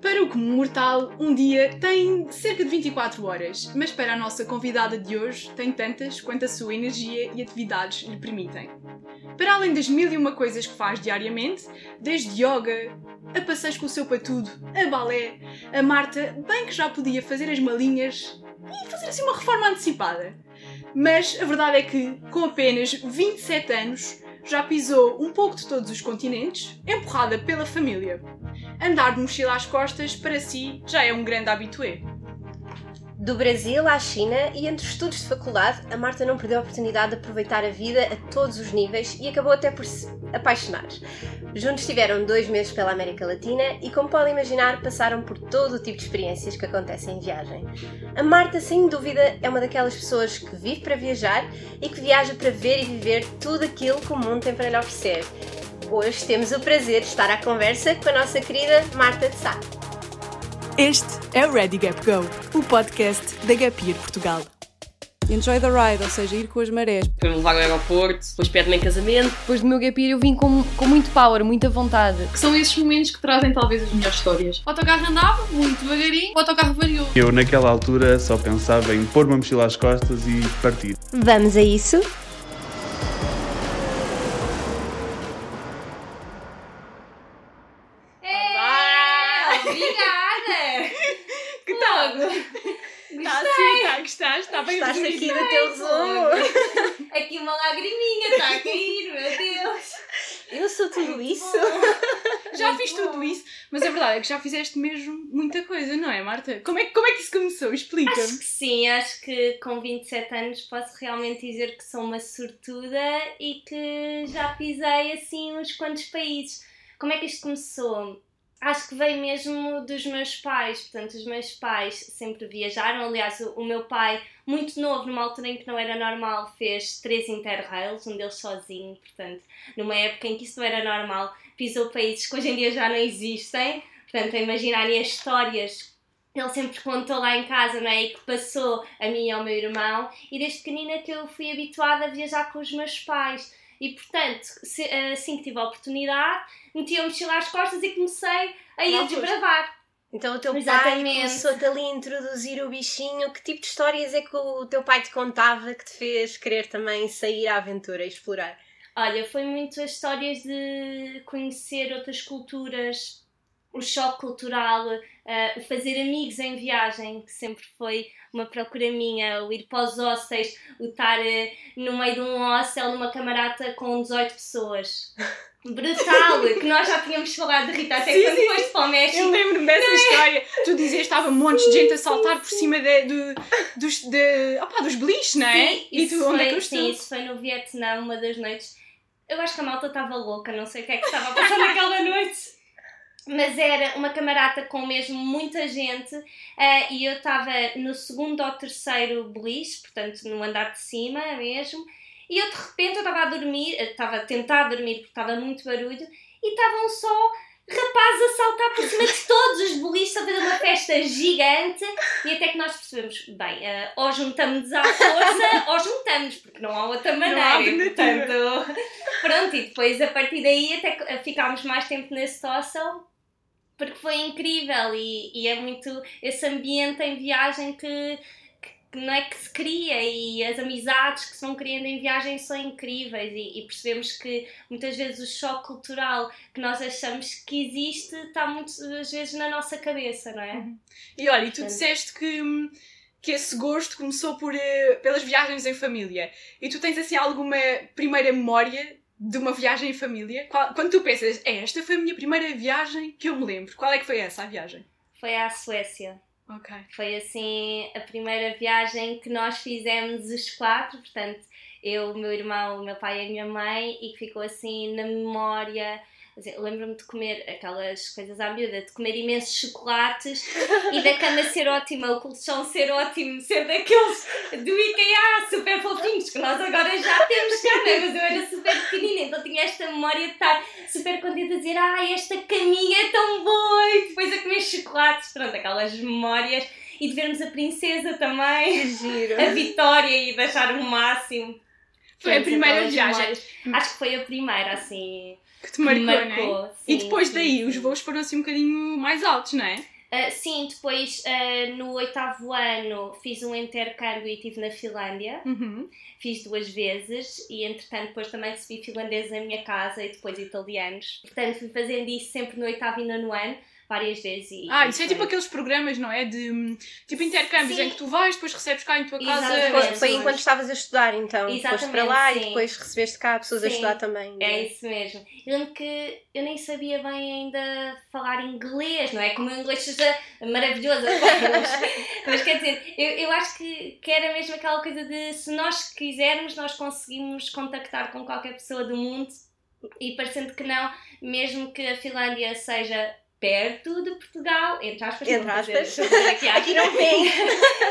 Para o comum mortal, um dia tem cerca de 24 horas, mas para a nossa convidada de hoje tem tantas quanto a sua energia e atividades lhe permitem. Para além das mil e uma coisas que faz diariamente, desde yoga, a passeios com o seu patudo, a balé, a Marta bem que já podia fazer as malinhas e fazer assim uma reforma antecipada. Mas a verdade é que, com apenas 27 anos, já pisou um pouco de todos os continentes, empurrada pela família. Andar de mochila às costas, para si, já é um grande habitué. Do Brasil à China e entre estudos de faculdade, a Marta não perdeu a oportunidade de aproveitar a vida a todos os níveis e acabou até por se apaixonar. Juntos tiveram dois meses pela América Latina e, como podem imaginar, passaram por todo o tipo de experiências que acontecem em viagem. A Marta, sem dúvida, é uma daquelas pessoas que vive para viajar e que viaja para ver e viver tudo aquilo que o mundo tem para lhe oferecer. Hoje temos o prazer de estar à conversa com a nossa querida Marta de Sá. Este é o Ready Gap Go, o podcast da Gap Year Portugal. Enjoy the ride, ou seja, ir com as marés. Foi-me levar ao aeroporto, depois pede-me em casamento. Depois do meu gap year eu vim com, com muito power, muita vontade. Que são esses momentos que trazem talvez as melhores histórias. O autocarro andava muito devagarinho, o autocarro variou. Eu naquela altura só pensava em pôr uma mochila às costas e partir. Vamos a isso? É, obrigada! Que tal? Está assim, está, gostaste? Está bem Estás aqui no teu resumo. Aqui uma lagriminha está a cair, meu Deus! Eu sou tudo isso. Já Muito fiz bom. tudo isso, mas a verdade é que já fizeste mesmo muita coisa, não é, Marta? Como é, que- como é que isso começou? Acho Explica-me. que sim, acho que com 27 anos posso realmente dizer que sou uma sortuda e que já pisei assim uns quantos países. Como é que isto começou? Acho que veio mesmo dos meus pais, portanto, os meus pais sempre viajaram. Aliás, o, o meu pai, muito novo, numa altura em que não era normal, fez três interrails, um deles sozinho, portanto, numa época em que isso não era normal, pisou países que hoje em dia já não existem. Portanto, a imaginarem as histórias ele sempre contou lá em casa, não é? E que passou a mim e ao meu irmão, e desde pequenina que eu fui habituada a viajar com os meus pais. E portanto, se- assim que tive a oportunidade, meti a mochila às costas e comecei a ir a desbravar. Então o teu pai Exatamente. começou-te ali a introduzir o bichinho. Que tipo de histórias é que o teu pai te contava que te fez querer também sair à aventura e explorar? Olha, foi muito as histórias de conhecer outras culturas, o choque cultural, eh, o fazer amigos em viagem, que sempre foi uma procura minha, o ir para os hostels, o estar eh, no meio de um hostel numa camarata com 18 pessoas. Brutal! que nós já tínhamos falado de Rita até Sim, quando sim. foste para o México. Eu lembro-me dessa história. Tu dizias que estava um monte de gente a saltar por cima de, de- dos, de, opá, dos beliches, não é? Sim, e tu, onde é foi, que eu sim, estou? isso foi no Vietnã, uma das noites. Eu acho que a malta estava louca, não sei o que é que estava a passar naquela noite. Mas era uma camarata com mesmo muita gente eh, e eu estava no segundo ou terceiro beliche, portanto no andar de cima mesmo, e eu de repente eu estava a dormir, eh, estava a tentar dormir porque estava muito barulho, e estavam só rapazes a saltar por cima de todos os boliches, a fazer uma festa gigante, e até que nós percebemos, bem, eh, ou juntamos à força, ou juntamos, porque não há outra maneira. há e, alternativa. portanto, pronto, e depois a partir daí até ficámos mais tempo nesse hostel, porque foi incrível e, e é muito esse ambiente em viagem que, que- não é que se cria e as amizades que se vão criando em viagem são incríveis e, e percebemos que muitas vezes o choque cultural que nós achamos que existe está muitas vezes na nossa cabeça, não é? E olha, e tu Portanto. disseste que, que esse gosto começou por, eh, pelas viagens em família. E tu tens assim alguma primeira memória de uma viagem em família? Qual- quando tu pensas, é, esta foi a minha primeira viagem que eu me lembro. Qual é que foi essa, a viagem? Foi à Suécia. Ok. Foi assim a primeira viagem que nós fizemos os quatro, portanto, eu, o meu irmão, o meu pai e a minha mãe, e que ficou assim na memória. Assim, Lembro-me de comer aquelas coisas à miúda, de comer imensos chocolates e da cama ser ótima, o colchão ser ótimo, ser daqueles do IKEA super fofinhos que nós agora já temos não é? mas eu era super pequenina, então tinha esta memória de estar super contente a dizer ah, esta caminha é tão boa e depois a comer chocolates, pronto, aquelas memórias e de vermos a princesa também, Giro. a Vitória e de achar o máximo. Foi a primeira viagem. memórias. Acho que foi a primeira, assim. Que te marcou, marcou, não é? E sim, depois sim, daí sim. os voos foram assim um bocadinho mais altos, não é? Uh, sim, depois uh, no oitavo ano fiz um intercâmbio e estive na Finlândia. Uhum. Fiz duas vezes e entretanto depois também recebi finlandeses na minha casa e depois italianos. Portanto fui fazendo isso sempre no oitavo e nono ano, várias vezes. E, Ah, e isso é foi- tipo aqueles programas, não é? De hum, tipo intercâmbios Sim. em que tu vais, depois recebes cá em tua casa. Exatamente. Foi, enquanto estavas a estudar, então. Foste para Exatamente, lá e sim. depois recebeste cá pessoas a Sim. estudar também. não É isso mesmo. Eu lembro que eu nem sabia bem ainda falar inglês, não é? Como o inglês seja maravilhoso. mas, mas quer dizer, eu, eu acho que, que era mesmo aquela coisa de se nós quisermos, nós conseguimos contactar com qualquer pessoa do mundo e parecendo que não, mesmo que a Finlândia seja perto de Portugal, entre aspas, Entre fazer- aspas. fazer aqui aspas. Aqui não vem.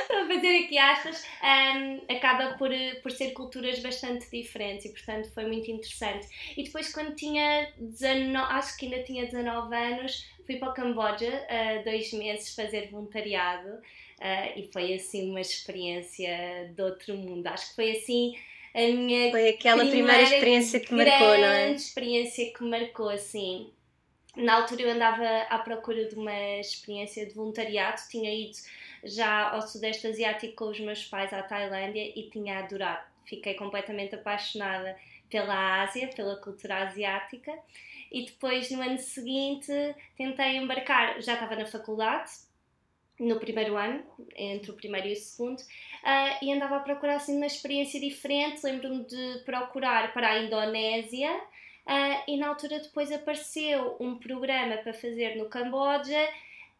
para fazer aqui aspas, hum, acaba por, por ser culturas bastante diferentes e, portanto, foi muito interessante. E depois, quando tinha 19, acho que ainda tinha 19 anos, fui para o Camboja uh, dois meses fazer voluntariado uh, e foi, assim, uma experiência de outro mundo. Acho que foi, assim, a minha Foi aquela primeira, experiência que marcou, não é? experiência que marcou, assim. Na altura eu andava à procura de uma experiência de voluntariado, tinha ido já ao Sudeste Asiático com os meus pais à Tailândia e tinha adorado. Fiquei completamente apaixonada pela Ásia, pela cultura asiática. E depois, no ano seguinte, tentei embarcar, já estava na faculdade, no primeiro ano, entre o primeiro e o segundo, ah, e andava a procurar assim uma experiência diferente. Lembro-me de procurar para a Indonésia, ah, e na altura depois apareceu um programa para fazer no Camboja.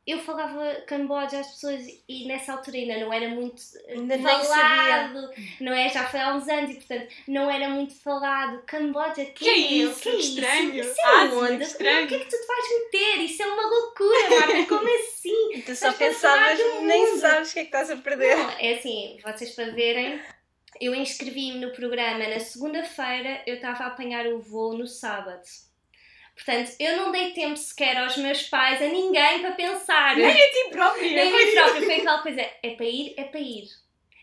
Eu falava Camboja às pessoas e nessa altura ainda não era muito Ainda falado, não é? Já foi há uns anos e portanto não era muito falado. Camboja, que, Que é isso? Que é Que estranho. Isso, isso é Ásia, onde? que estranho. O que é que tu te vais meter? Isso é uma loucura, Marta, como assim? Tu só pensavas, nem sabes o que é que estás a perder. Não, é assim, vocês para verem, eu inscrevi-me no programa na segunda-feira, eu estava a apanhar o voo no sábado. Portanto, eu não dei tempo sequer aos meus pais, a ninguém para pensar. Nem a ti própria. Nem a mim própria. Foi aquela coisa, é para ir, é para ir.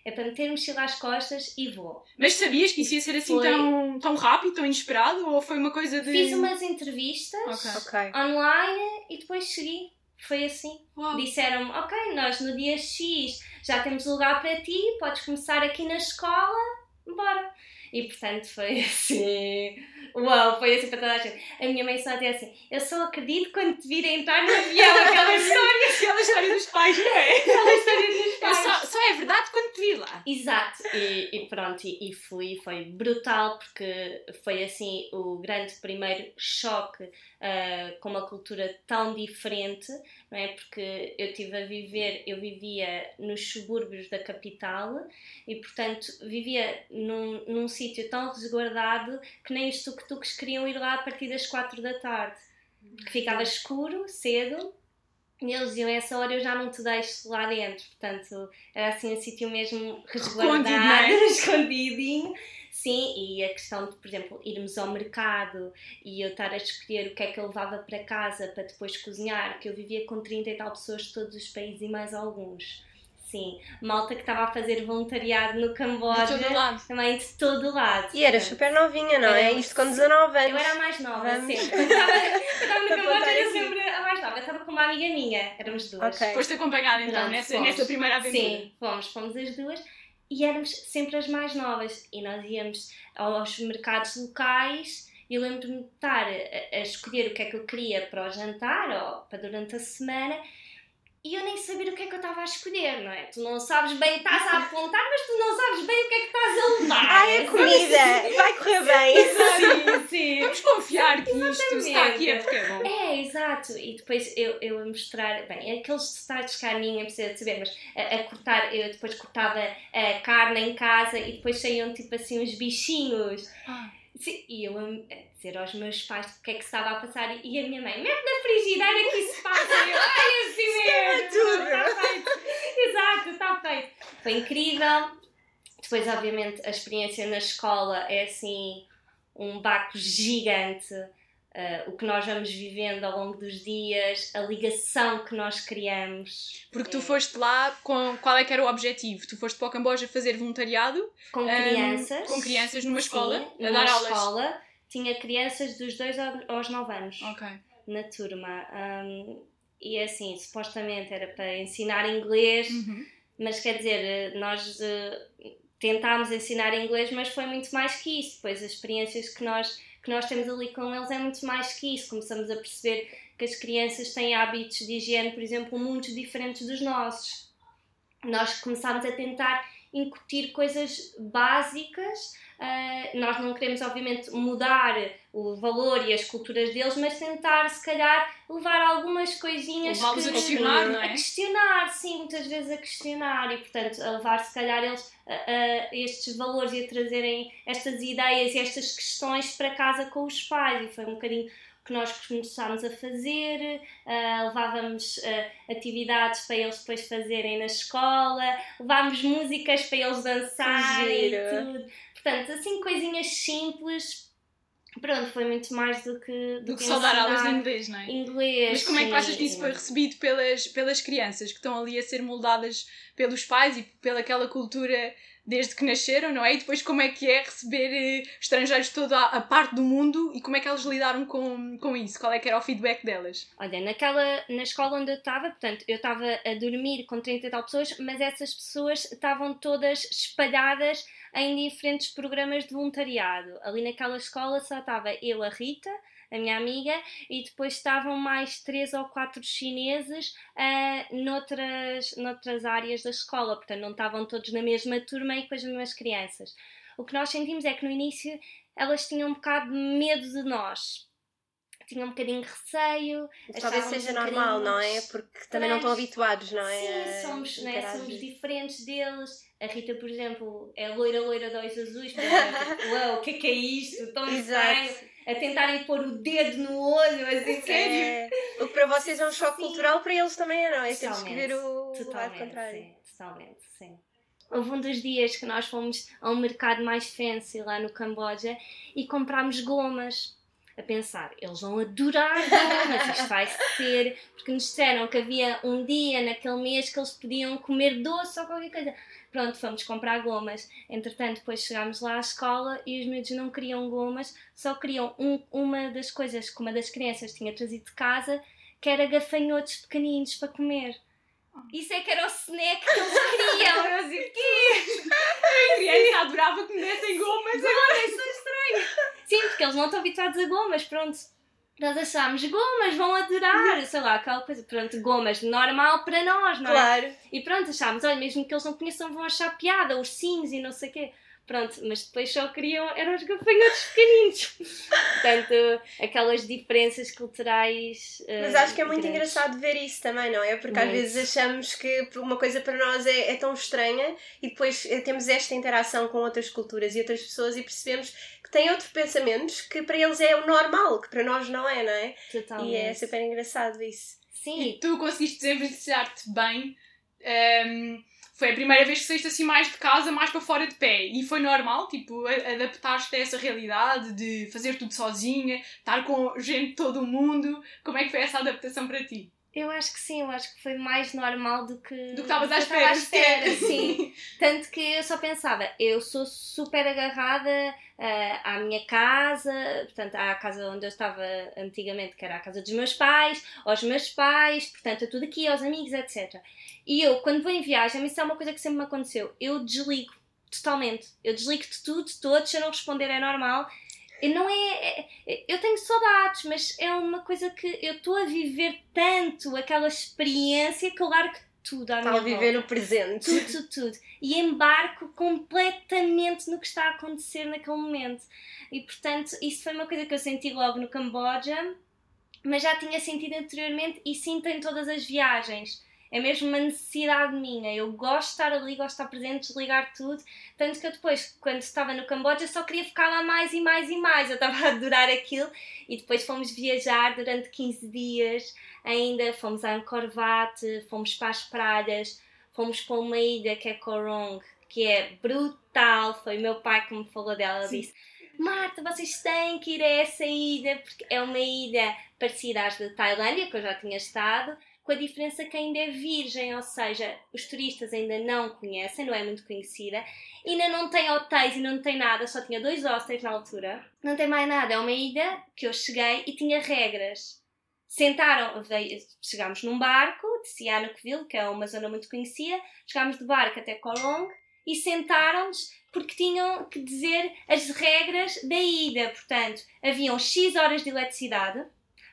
É para meter mochila às costas e vou. Mas sabias que isso ia ser assim Foi. tão, tão rápido, tão inesperado? Ou foi uma coisa de. Fiz umas entrevistas Ok. Ok. online e depois segui. Foi assim. Disseram-me, ok, nós no dia X já temos lugar para ti, podes começar aqui na escola, bora. E portanto foi assim, uau, foi assim para toda a gente. A minha mãe só dizia assim, eu só acredito quando te vir a entrar no avião, aquela história, Aquela história dos pais, não é? aquela história dos É pais. só, só é verdade quando te vi lá. Exato, e, e pronto, e, e fui, foi brutal porque foi assim o grande primeiro choque ah, com uma cultura tão diferente, não é? Porque eu estive a viver, eu vivia nos subúrbios da capital e portanto vivia num, num sítio tão resguardado que nem os tuk-tuks queriam ir lá a partir das quatro da tarde, porque ficava escuro cedo. E eles diziam, essa hora eu já não te deixo lá dentro. Portanto, era assim um sítio mesmo resguardado, Escondido, é? escondidinho. Sim, e a questão de, por exemplo, irmos ao mercado e eu estar a escolher o que é que eu levava para casa para depois cozinhar, que eu vivia com 30 e tal pessoas de todos os países e mais alguns. Sim, malta que estava a fazer voluntariado no Camboja, De todo lado. também de todo lado. E Portanto, super novinha, não é? Era- Isto com 19 anos. eu era a mais nova, Vamos. sempre. Quando estava no Camboja, era assim. sempre a mais nova. Eu estava com uma amiga minha, éramos duas. Ok. Foste acompanhada então Pronto, nessa, fomos. nessa primeira aventura. Sim, fomos, fomos as duas e éramos sempre as mais novas. E nós íamos aos mercados locais e lembro-me de estar a, a escolher o que é que eu queria para o jantar ou para durante a semana e eu nem sabia o que é que eu estava a escolher, não é? Tu não sabes bem, estás a apontar, mas tu não sabes bem o que é que estás a levar. Ai, a comida! Vai correr bem! Sim, sim. Vamos confiar que isto está aqui é porque é bom. É, exato. E depois eu, eu a mostrar, bem, aqueles detalhes que a ninguém precisa de saber, mas a, a cortar, eu depois cortava a carne em casa e depois saíam tipo assim uns bichinhos. Ah. Sim, e eu dizer aos meus pais o que é que se estava a passar e a minha mãe, mete na frigideira que isso passa. Eu, ai, assim mesmo. tudo. Está feito. Exato, está feito. Foi incrível. Depois, obviamente, a experiência na escola é assim um baco gigante. Uh, o que nós vamos vivendo ao longo dos dias, a ligação que nós criamos Porque tu foste lá com qual é que era o objetivo? Tu foste para o Camboja fazer voluntariado com Ahm, crianças. com crianças numa escola, Sim, a numa dar aulas. Tinha crianças dos 2 aos 9 anos Ok. na turma. Um, e assim, supostamente era para ensinar inglês, Uhum. mas quer dizer, nós eh, tentámos ensinar inglês, mas foi muito mais que isso. Depois as experiências que nós, que nós temos ali com eles é muito mais que isso. Começamos a perceber que as crianças têm hábitos de higiene, por exemplo, muito diferentes dos nossos. Nós começámos a tentar incutir coisas básicas. ah, nós não queremos, obviamente, mudar o valor e as culturas deles, mas tentar, se calhar, levar algumas coisinhas que... a questionar, não é? A questionar, sim, muitas vezes a questionar e, portanto, a levar, se calhar, eles a, a estes valores e a trazerem estas ideias e estas questões para casa com os pais. E foi um bocadinho que nós começámos a fazer, ah, levávamos ah, atividades para eles depois fazerem na escola, levámos músicas para eles dançarem e tudo. Portanto, assim, coisinhas simples. Pronto, foi muito mais do que, do Do que só dar aulas de inglês, não é? inglês. Mas como é que achas que isso foi recebido pelas, pelas crianças que estão ali a ser moldadas pelos pais e pelaquela cultura desde que nasceram, não é? E depois como é que é receber eh, estrangeiros de toda a, parte do mundo e como é que elas lidaram com, com isso? Qual é que era o feedback delas? Olha, naquela, na escola onde eu estava, portanto, eu estava a dormir com 30 e tal pessoas, mas essas pessoas estavam todas espalhadas em diferentes programas de voluntariado. Ali naquela escola só estava eu, a Rita, a minha amiga, e depois estavam mais três ou quatro chineses ah, noutras, noutras áreas da escola, portanto, não estavam todos na mesma turma e com as mesmas crianças. O que nós sentimos é que no início elas tinham um bocado de medo de nós. Tinham um bocadinho de receio. Talvez seja normal, não é? Porque também não estão habituados, não é? Sim, somos, né, interagir. somos diferentes deles. A Rita, por exemplo, é loira, loira olhos azuis. exemplo. Uau, o que é que é isto? Tão estranho. A tentarem pôr o dedo no olho, assim, sério. É, o que para vocês é um choque Sim. cultural, para eles também é, não é? Temos que Totalmente, ver o lado Totalmente, contrário. sim, totalmente, sim. Houve um dos dias que nós fomos a um mercado mais fancy lá no Camboja e comprámos gomas. A pensar, eles vão adorar gomas, isto vai ser. Porque nos disseram que havia um dia naquele mês que eles podiam comer doce ou qualquer coisa. Pronto, fomos comprar gomas. Entretanto, depois chegámos lá à escola e os miúdos não queriam gomas, só queriam um- uma das coisas que uma das crianças tinha trazido de casa, que era gafanhotos pequeninos para comer. Isso é que era o snack que eles queriam. Eu assim, o quê? A criança adorava que me dessem gomas. Agora isso é estranho. Sim, porque eles não estão habituados a gomas, pronto. Nós achámos, gomas, vão adorar, sei lá, aquela coisa, pronto, gomas, normal para nós, não é? Claro. E pronto, achámos, olha, mesmo que eles não conheçam, vão achar piada, ursinhos e não sei o quê. Pronto, mas depois só queriam, eram os gafanhotos pequeninos. Portanto, aquelas diferenças culturais. eh, Mas acho que é muito grandes. engraçado ver isso também, não é? Porque às Muito. vezes achamos que uma coisa para nós é, é tão estranha e depois eh, temos esta interação com outras culturas e outras pessoas e percebemos que têm outros pensamentos que para eles é o normal, que para nós não é, não é? Totalmente. E é super engraçado isso. Sim, E tu conseguiste desenvencilhar-te bem. Ehm, foi a primeira vez que saíste assim mais de casa, mais para fora de pé. E foi normal, tipo, adaptar-te a essa realidade de fazer tudo sozinha, estar com gente de todo o mundo. Como é que foi essa adaptação para ti? Eu acho que sim, eu acho que foi mais normal do que. Do que estavas à espera. à espera, sim. Tanto que eu só pensava, eu sou super agarrada ah, à minha casa, portanto, à casa onde eu estava antigamente, que era a casa dos meus pais, aos meus pais, portanto, a tudo aqui, aos amigos, etc. E eu, quando vou em viagem, isso é uma coisa que sempre me aconteceu, eu desligo totalmente. Eu desligo de tudo, de todos, se eu não responder é normal. Não é, é- Eu tenho saudades, mas é uma coisa que eu estou a viver tanto aquela experiência que eu largo tudo à Está minha a viver volta. no presente. Tudo, tudo, tudo. E embarco completamente no que está a acontecer naquele momento. E portanto, isso foi uma coisa que eu senti logo no Camboja, mas já tinha sentido anteriormente e sinto em todas as viagens. É mesmo uma necessidade minha. Eu gosto de estar ali, gosto de estar presente, desligar tudo. Tanto que eu depois, quando estava no Camboja, só queria ficar lá mais e mais e mais. Eu estava a adorar aquilo. E depois fomos viajar durante 15 dias. Ainda fomos a Angkor Wat, fomos para as praias, fomos para uma ilha que é Korong, que é brutal. Foi o meu pai que me falou dela. Ele disse: Marta, vocês têm que ir a essa ilha, porque é uma ilha parecida às da Tailândia, que eu já tinha estado, com a diferença que ainda é virgem, ou seja, os turistas ainda não conhecem, não é muito conhecida, ainda não tem hotéis, ainda não tem nada, só tinha dois hostels na altura, não tem mais nada, é uma ilha que eu cheguei e tinha regras. Sentaram, chegámos num barco de Sihanoukville, que é uma zona muito conhecida, chegámos de barco até Kolong e sentaram-nos porque tinham que dizer as regras da ida. Portanto, haviam X horas de eletricidade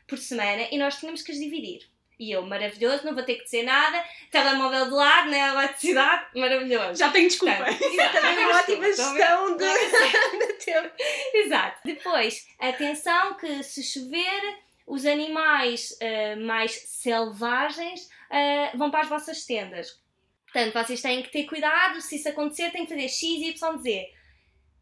por semana e nós tínhamos que as dividir. E eu, maravilhoso, não vou ter que dizer nada, telemóvel de lado, na eletricidade, maravilhoso. Já tenho desculpa. Portanto, Também uma ótima gestão de, de tempo. Exato. Depois, atenção que se chover, os animais ah, mais selvagens ah, vão para as vossas tendas. Portanto, vocês têm que ter cuidado, se isso acontecer, têm que fazer X, Y, Z.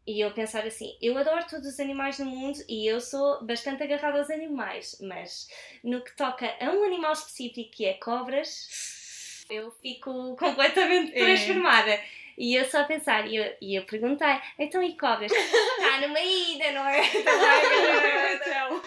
E eu pensar assim, eu adoro todos os animais no mundo e eu sou bastante agarrada aos animais, mas no que toca a um animal específico que é cobras, eu fico completamente É. transformada. E eu só a pensar, e eu, e eu perguntei, então e cobras? Está numa ida, não é? Então.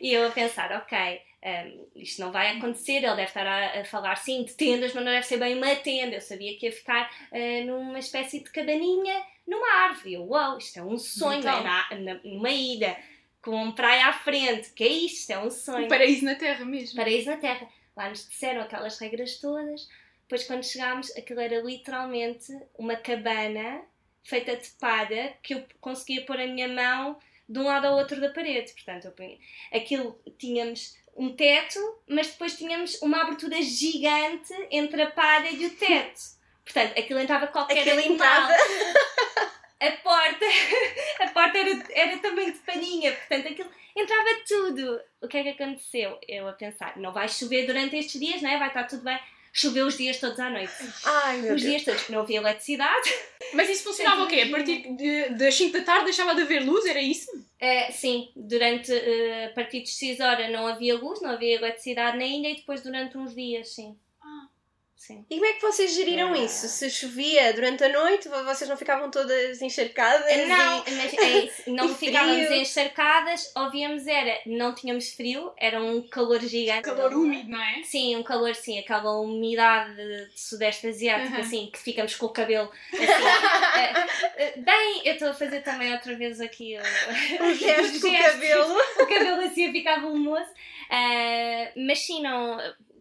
E eu a pensar, ok, hum, isto não vai acontecer, ele deve estar a, a falar sim de tendas, mas não deve ser bem uma tenda. Eu sabia que ia ficar ah, numa espécie de cabaninha numa árvore. Eu, uau, isto é um sonho, Então. é na, numa ilha, com praia à frente, que é isto? Isto é um sonho. Um paraíso na Terra mesmo. Paraíso na Terra. Lá nos disseram aquelas regras todas. Depois, quando chegámos, aquilo era literalmente uma cabana feita de palha que eu conseguia pôr a minha mão de um lado ao outro da parede. Portanto, eu punha... aquilo tínhamos um teto, mas depois tínhamos uma abertura gigante entre a palha e o teto. Portanto, aquilo entrava qualquer Aquilo animal. entrava. A porta, a porta era, era também de palhinha, portanto aquilo entrava tudo. O que é que aconteceu? Eu a pensar, não vai chover durante estes dias, não é? Vai estar tudo bem. Choveu os dias todos à noite. Ai, meu Os Deus. dias todos que não havia eletricidade. Mas isso funcionava o quê? A partir de- das 5 da tarde deixava de haver luz? Era isso? Eh, sim, durante eh, a partir de 6 horas não havia luz, não havia eletricidade na ilha e depois durante uns dias, sim. Ah. Sim. E como é que vocês geriram isso? Se chovia durante a noite, vocês não ficavam todas encharcadas? Não, e- mas é isso, não ficávamos frio. encharcadas, ouvíamos era, não tínhamos frio, era um calor gigante. Calor úmido, não é? Sim, um calor, sim, aquela umidade de sudeste asiático, Uhum. assim, que ficamos com o cabelo assim. eh, eh, bem, eu estou a fazer também outra vez aqui o, Um gesto com o cabelo. o cabelo assim a ficar volumoso. Ah, mas sim, não.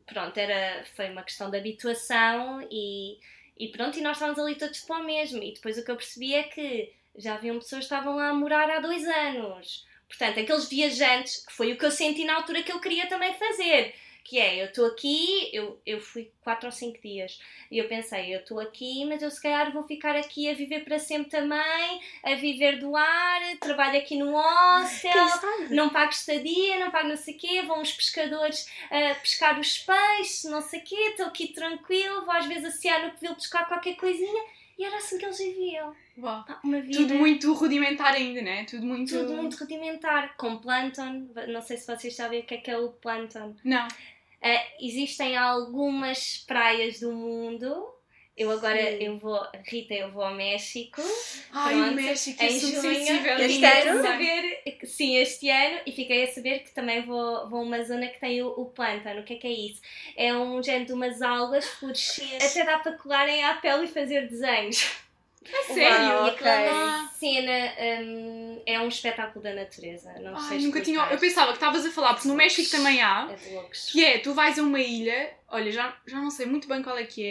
Pronto, era, foi uma questão de habituação e, e pronto, e nós estávamos ali todos para o mesmo. E depois o que eu percebi é que já haviam pessoas que estavam lá a morar há dois anos. Portanto, aqueles viajantes, que foi o que eu senti na altura que eu queria também fazer. Que é, eu estou aqui, eu, eu fui quatro ou cinco dias, e eu pensei, eu estou aqui, mas eu se calhar vou ficar aqui a viver para sempre também, a viver do ar, trabalho aqui no hostel, não pago estadia, não pago não sei o quê, vão os pescadores a pescar os peixes, não sei o quê, estou aqui tranquilo, vou às vezes associar no Covil buscar qualquer coisinha, e era assim que eles viviam. Uau. Pá, Uma vida... Tudo muito rudimentar ainda, não é? Tudo muito. Tudo muito rudimentar, com plâncton, não sei se vocês sabem o que é que é o plâncton. Não. Ah, existem algumas praias do mundo. Eu agora Sim. eu vou, Rita, eu vou ao México. Ai, Pronto, o México é em assunto junho, sensível. Este ano? saber, sim, este ano, e fiquei a saber que também vou, vou a uma zona que tem o, o plântano. O que é que é isso? É um género de umas algas fluorescentes. Até dá para colarem à pele e fazer desenhos. É sério? Uau, E aquela cena hum, é um espetáculo da natureza. Não sei Ai, nunca tinha. Eu pensava que estavas a falar, porque no México também há. É. Que é, tu vais a uma ilha, olha, já, já não sei muito bem qual é que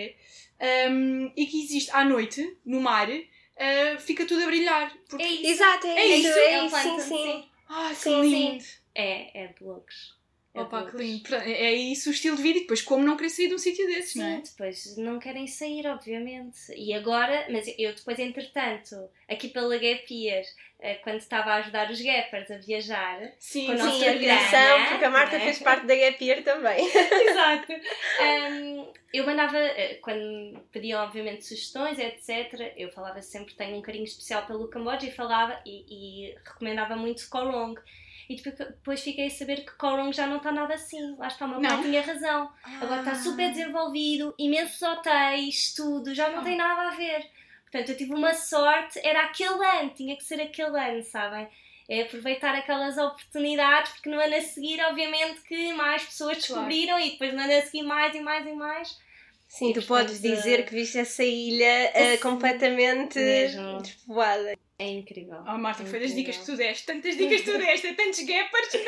é, um, e que existe à noite, no mar, uh, fica tudo a brilhar. Porque... É isso. Exato, é, É isso, isso, é é um isso, sim, plâncton, sim. sim. Que Sim, lindo. É, é de loucos. É Opa, que lindo. É isso o estilo de vida e depois como não querer sair de um sítio desses, Sim, não é? depois não querem sair, obviamente. E agora, mas eu depois, entretanto, aqui pela Gap Year, eh, quando estava a ajudar os Gappers a viajar, Sim, Com a Sim, nossa a ligação, grana, porque a Marta é? fez parte da Gap Year também. Exato. Um, eu mandava, eh, quando pediam, obviamente, sugestões, etc., eu falava sempre que tenho um carinho especial pelo Camboja e falava e, e recomendava muito Korong. E depois, fiquei a saber que Korong já não está nada assim. Lá está, o meu pai tinha razão. Agora está super desenvolvido, imensos hotéis, tudo, já não tem nada a ver. Portanto, eu tive uma sorte, era aquele ano, tinha que ser aquele ano, sabem? É aproveitar aquelas oportunidades, porque no ano a seguir, obviamente, que mais pessoas descobriram e depois no ano a seguir mais e mais e mais. Sim, E, tu portanto, podes dizer que viste essa ilha Sim, completamente mesmo. despovoada. É incrível. Oh, Marta, foi das dicas que tu deste. Tantas dicas que tu deste. Tantos gappers.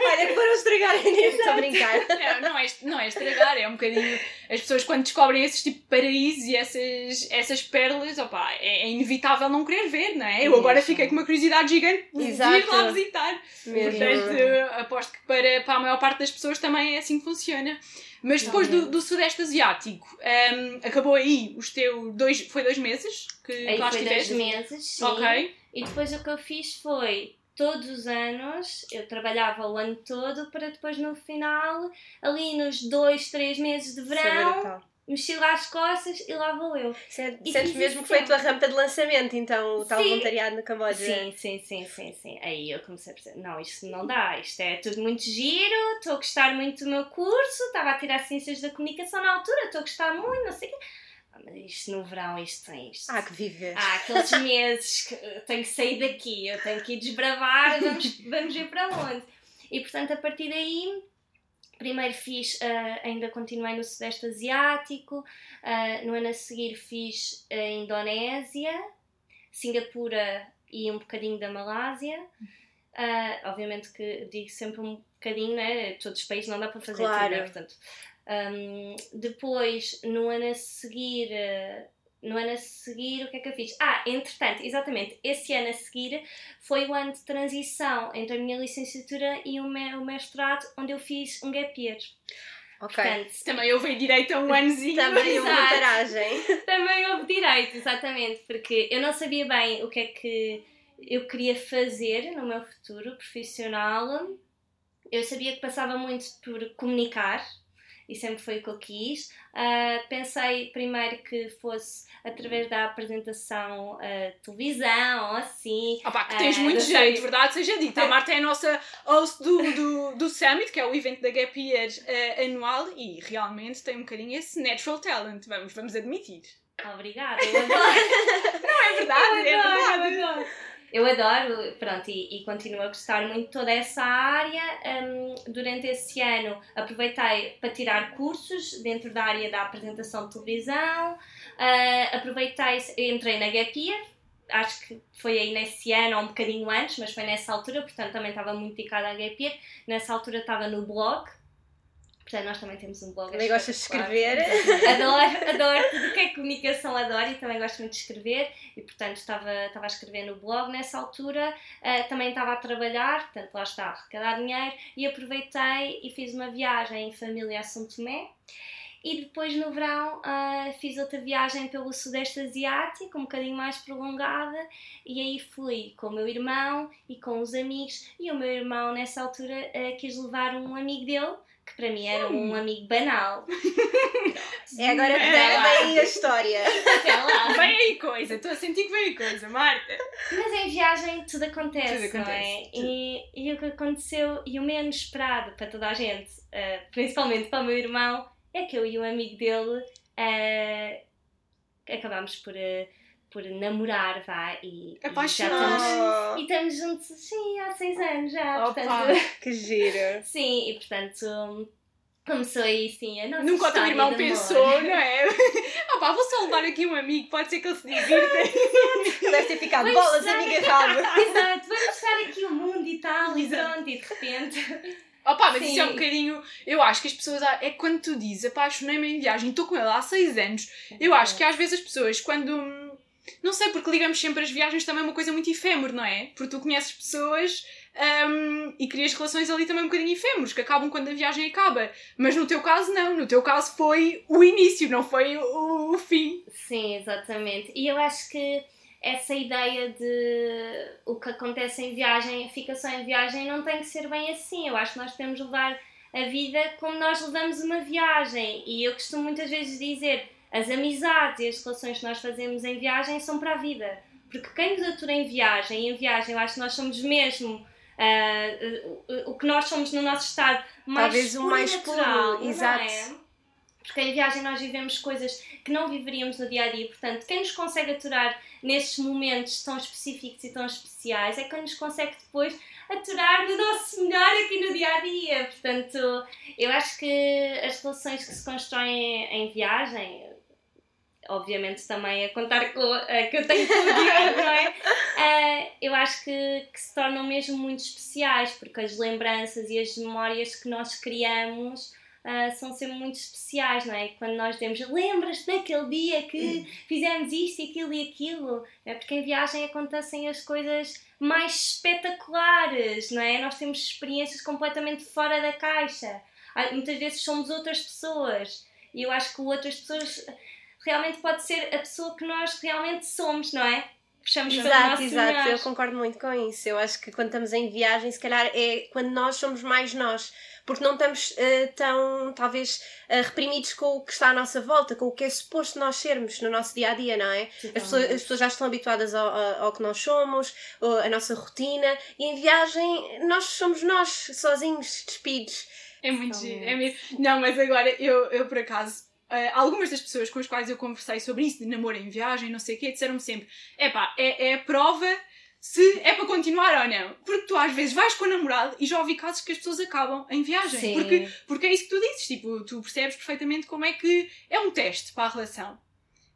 Olha, que foram estragarem nisso, estou a brincar. Não, não é, não é estragar, é um bocadinho. As pessoas, quando descobrem esses tipo de paraísos e essas, essas pérolas, opa, é, é inevitável não querer ver, não é? Eu agora Mesmo. fiquei com uma curiosidade gigante de ir lá visitar. Mesmo. Portanto, aposto que para, para a maior parte das pessoas também é assim que funciona. Mas depois do, do Sudeste Asiático, hum, acabou aí os teus dois. Foi dois meses que Aí lá foi dois meses, sim. Ok. E depois o que eu fiz foi, todos os anos, eu trabalhava o ano todo para depois no final, ali nos dois, três meses de verão, mexi lá as costas e lá vou eu. Sentes E sentes mesmo que foi a tua rampa de lançamento, então, o tal Sim. voluntariado no Camboja. Sim, sim, sim, sim, sim. Aí eu comecei a perceber, não, isto não dá, isto é tudo muito giro, estou a gostar muito do meu curso, estava a tirar Ciências da Comunicação na altura, estou a gostar muito, não sei o quê. Ah, mas isto no verão, isto tem isto. Ah, que viver. Há aqueles meses que eu tenho que sair daqui, eu tenho que ir desbravar, vamos, vamos ver para onde. E portanto, a partir daí, primeiro fiz, ah, ainda continuei no Sudeste Asiático, ah, no ano a seguir fiz a Indonésia, Singapura e um bocadinho da Malásia. Ah, obviamente que digo sempre um bocadinho, né? Todos os países não dá para fazer Claro. tudo, né? Portanto, um, depois, no ano a seguir, no ano a seguir, o que é que eu fiz? Ah, entretanto, exatamente, esse ano a seguir foi o ano de transição entre a minha licenciatura e o me- o mestrado, onde eu fiz um gap year. Ok. Portanto, Também houve direito a um anozinho. Também uma Exato. paragem. também houve direito, exatamente, porque eu não sabia bem o que é que eu queria fazer no meu futuro profissional. Eu sabia que passava muito por comunicar e sempre foi o que eu quis. Ah, pensei primeiro que fosse através da apresentação à televisão ou assim. Opa, que tens Ah, muito jeito, verdade seja dita. A Marta é a nossa host do, do, do Summit, que é o evento da Gap Year eh, anual, e realmente tem um bocadinho esse natural talent, vamos, vamos admitir. Obrigada, eu adoro. Não é verdade? é Eu adoro, verdade. eu adoro. Eu adoro, pronto, e, e continuo a gostar muito de toda essa área. Hum, durante esse ano aproveitei para tirar cursos dentro da área da apresentação de televisão. Ah, aproveitei, entrei na Gap acho que foi aí nesse ano ou um bocadinho antes, mas foi nessa altura, portanto também estava muito dedicada à Gap. Nessa altura estava no blog, portanto nós também temos um blog. Também gostas de escrever? Adoro, adoro tudo o que é comunicação, adoro e também gosto muito de escrever e portanto estava, estava a escrever no blog nessa altura, Ah, também estava a trabalhar, portanto lá está, a arrecadar dinheiro e aproveitei e fiz uma viagem em família a São Tomé e depois no verão ah, fiz outra viagem pelo Sudeste Asiático, um bocadinho mais prolongada e aí fui com o meu irmão e com os amigos e o meu irmão nessa altura ah, quis levar um amigo dele que para mim era um amigo banal É agora É vem a história. até lá. Vem aí coisa, estou a sentir que vem aí coisa, Marta. Mas em viagem tudo acontece, Tudo não é? acontece, E, e o que aconteceu, e o menos esperado para toda a gente, eh, principalmente para o meu irmão, é que eu e o amigo dele eh, acabámos por, eh, por namorar, vá, e, e já estamos, e estamos juntos, sim, há seis anos já, Opa. portanto, Que giro. sim, e portanto começou aí, sim, a nossa Nunca o teu irmão amor. pensou, não é? Pá, vou só levar aqui um amigo, pode ser que ele se divirta. Deve ter ficado Vamos bolas, estar- amiga rabo. Exato, vamos mostrar aqui o mundo e tal, e pronto, e de repente... Opa, mas Sim. isso é um bocadinho. Eu acho que as pessoas. É quando tu dizes apaixonei-me em viagem, estou com ele há seis anos. Eu acho que às vezes as pessoas, quando. Não sei, porque ligamos sempre as viagens também a uma coisa muito efêmero, não é? Porque tu conheces pessoas hum, e crias relações ali também um bocadinho efêmeros, que acabam quando a viagem acaba. Mas no teu caso, não. No teu caso foi o início, não foi o, o fim. Sim, exatamente. E eu acho que essa ideia de o que acontece em viagem fica só em viagem não tem que ser bem assim. Eu acho que nós de levar a vida como nós levamos uma viagem. E eu costumo muitas vezes dizer as amizades e as relações que nós fazemos em viagem são para a vida. Porque quem nos atura em viagem, e em viagem eu acho que nós somos mesmo ah, o- que nós somos no nosso estado mais Talvez o puro mais puro, natural, não exato. é? porque em viagem nós vivemos coisas que não viveríamos no dia a dia. Portanto, quem nos consegue aturar nestes momentos tão específicos e tão especiais é quem nos consegue depois aturar do nosso melhor aqui no dia a dia. Portanto, eu acho que as relações que se constroem em viagem, obviamente também a contar com a que eu tenho com o Diogo, não é? Uh, eu acho que, que, se tornam mesmo muito especiais, porque as lembranças e as memórias que nós criamos uh, são sempre muito especiais, não é? Quando nós dizemos, lembras-te daquele dia que fizemos isto e aquilo e aquilo, é porque em viagem acontecem as coisas mais espetaculares, não é? Nós temos experiências completamente fora da caixa. Muitas vezes somos outras pessoas e eu acho que outras pessoas realmente pode ser a pessoa que nós realmente somos, não é? Puxamos exato, exato, melhor. eu concordo muito com isso. Eu acho que quando estamos em viagem, se calhar é quando nós somos mais nós, porque não estamos uh, tão, talvez, uh, reprimidos com o que está à nossa volta, com o que é suposto nós sermos no nosso dia a dia, não é? As pessoas, as pessoas, já estão habituadas ao, ao, ao que nós somos, à nossa rotina, e em viagem nós somos nós, sozinhos, despidos. É muito giro. É mesmo. Não, mas agora eu, eu por acaso Uh, algumas das pessoas com as quais eu conversei sobre isso, de namoro em viagem, não sei o quê, disseram-me sempre: epá, é, é a prova se é para continuar ou não. Porque tu às vezes vais com o namorado e já ouvi casos que as pessoas acabam em viagem. Sim. Porque, porque é isso que tu dizes, tipo, tu percebes perfeitamente como é que é um teste para a relação.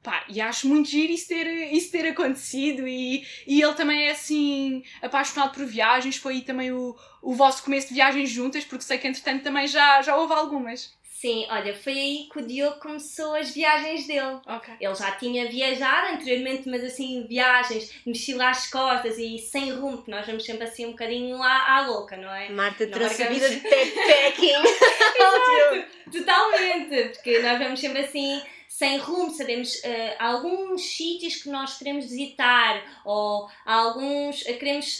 Pá, e acho muito giro isso ter, isso ter acontecido e, e ele também é assim apaixonado por viagens, foi aí também o, o vosso começo de viagens juntas, porque sei que entretanto também já, já houve algumas. Sim, olha, foi aí que o Diogo começou as viagens dele. Okay. Ele já tinha viajado anteriormente, mas assim, viagens, mochila às costas e sem rumo, que nós vamos sempre assim um bocadinho à, à louca, não é? Marta trouxe a vida de backpacking. Totalmente, porque nós vamos sempre assim sem rumo, sabemos uh, alguns sítios que nós queremos visitar ou alguns uh, queremos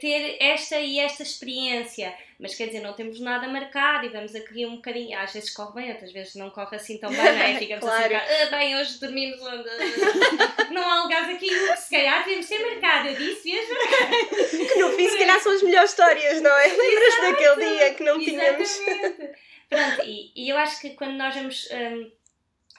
ter esta e esta experiência, mas quer dizer, não temos nada marcado e vamos aqui um bocadinho, às vezes corre bem, outras vezes não corre assim tão bem, não é? Ficamos claro. assim, ah, bem, hoje dormimos onde? não há lugares aqui, se calhar devemos ter marcado, eu disse, vias Que no fim, se calhar são as melhores histórias, não é? Lembras daquele dia que não tínhamos? Pronto, e, e, eu acho que quando nós vamos. Um,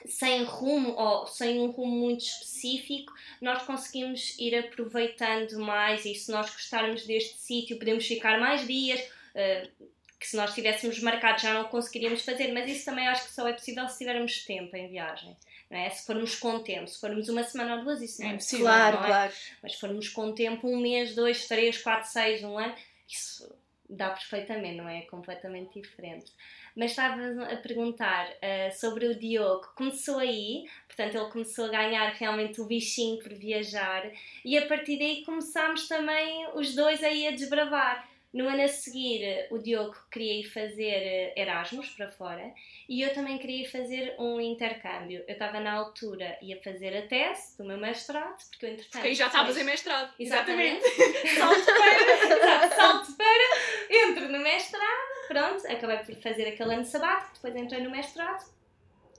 sem rumo ou sem um rumo muito específico, nós conseguimos ir aproveitando mais e se nós gostarmos deste sítio podemos ficar mais dias, uh, que se nós tivéssemos marcado já não conseguiríamos fazer, mas isso também acho que só é possível se tivermos tempo em viagem. Não é? Se formos com tempo, se formos uma semana ou duas, isso não é, é possível. Claro, é? claro. Mas se formos com tempo, um mês, dois, três, quatro, seis, um ano, isso dá perfeitamente, não é? É completamente diferente mas estava a perguntar uh, sobre o Diogo. Começou aí, portanto, ele começou a ganhar realmente o bichinho por viajar, e a partir daí começámos também os dois aí a desbravar. No ano a seguir, o Diogo queria ir fazer eh, Erasmus para fora e eu também queria fazer um intercâmbio. Eu estava na altura, ia fazer a tese do meu mestrado, porque eu entretanto. Porque aí já estavas em mestrado. Exatamente. Exatamente. salto para, salto para, entro no mestrado Pronto, acabei por fazer aquele ano sabático, depois entrei no mestrado,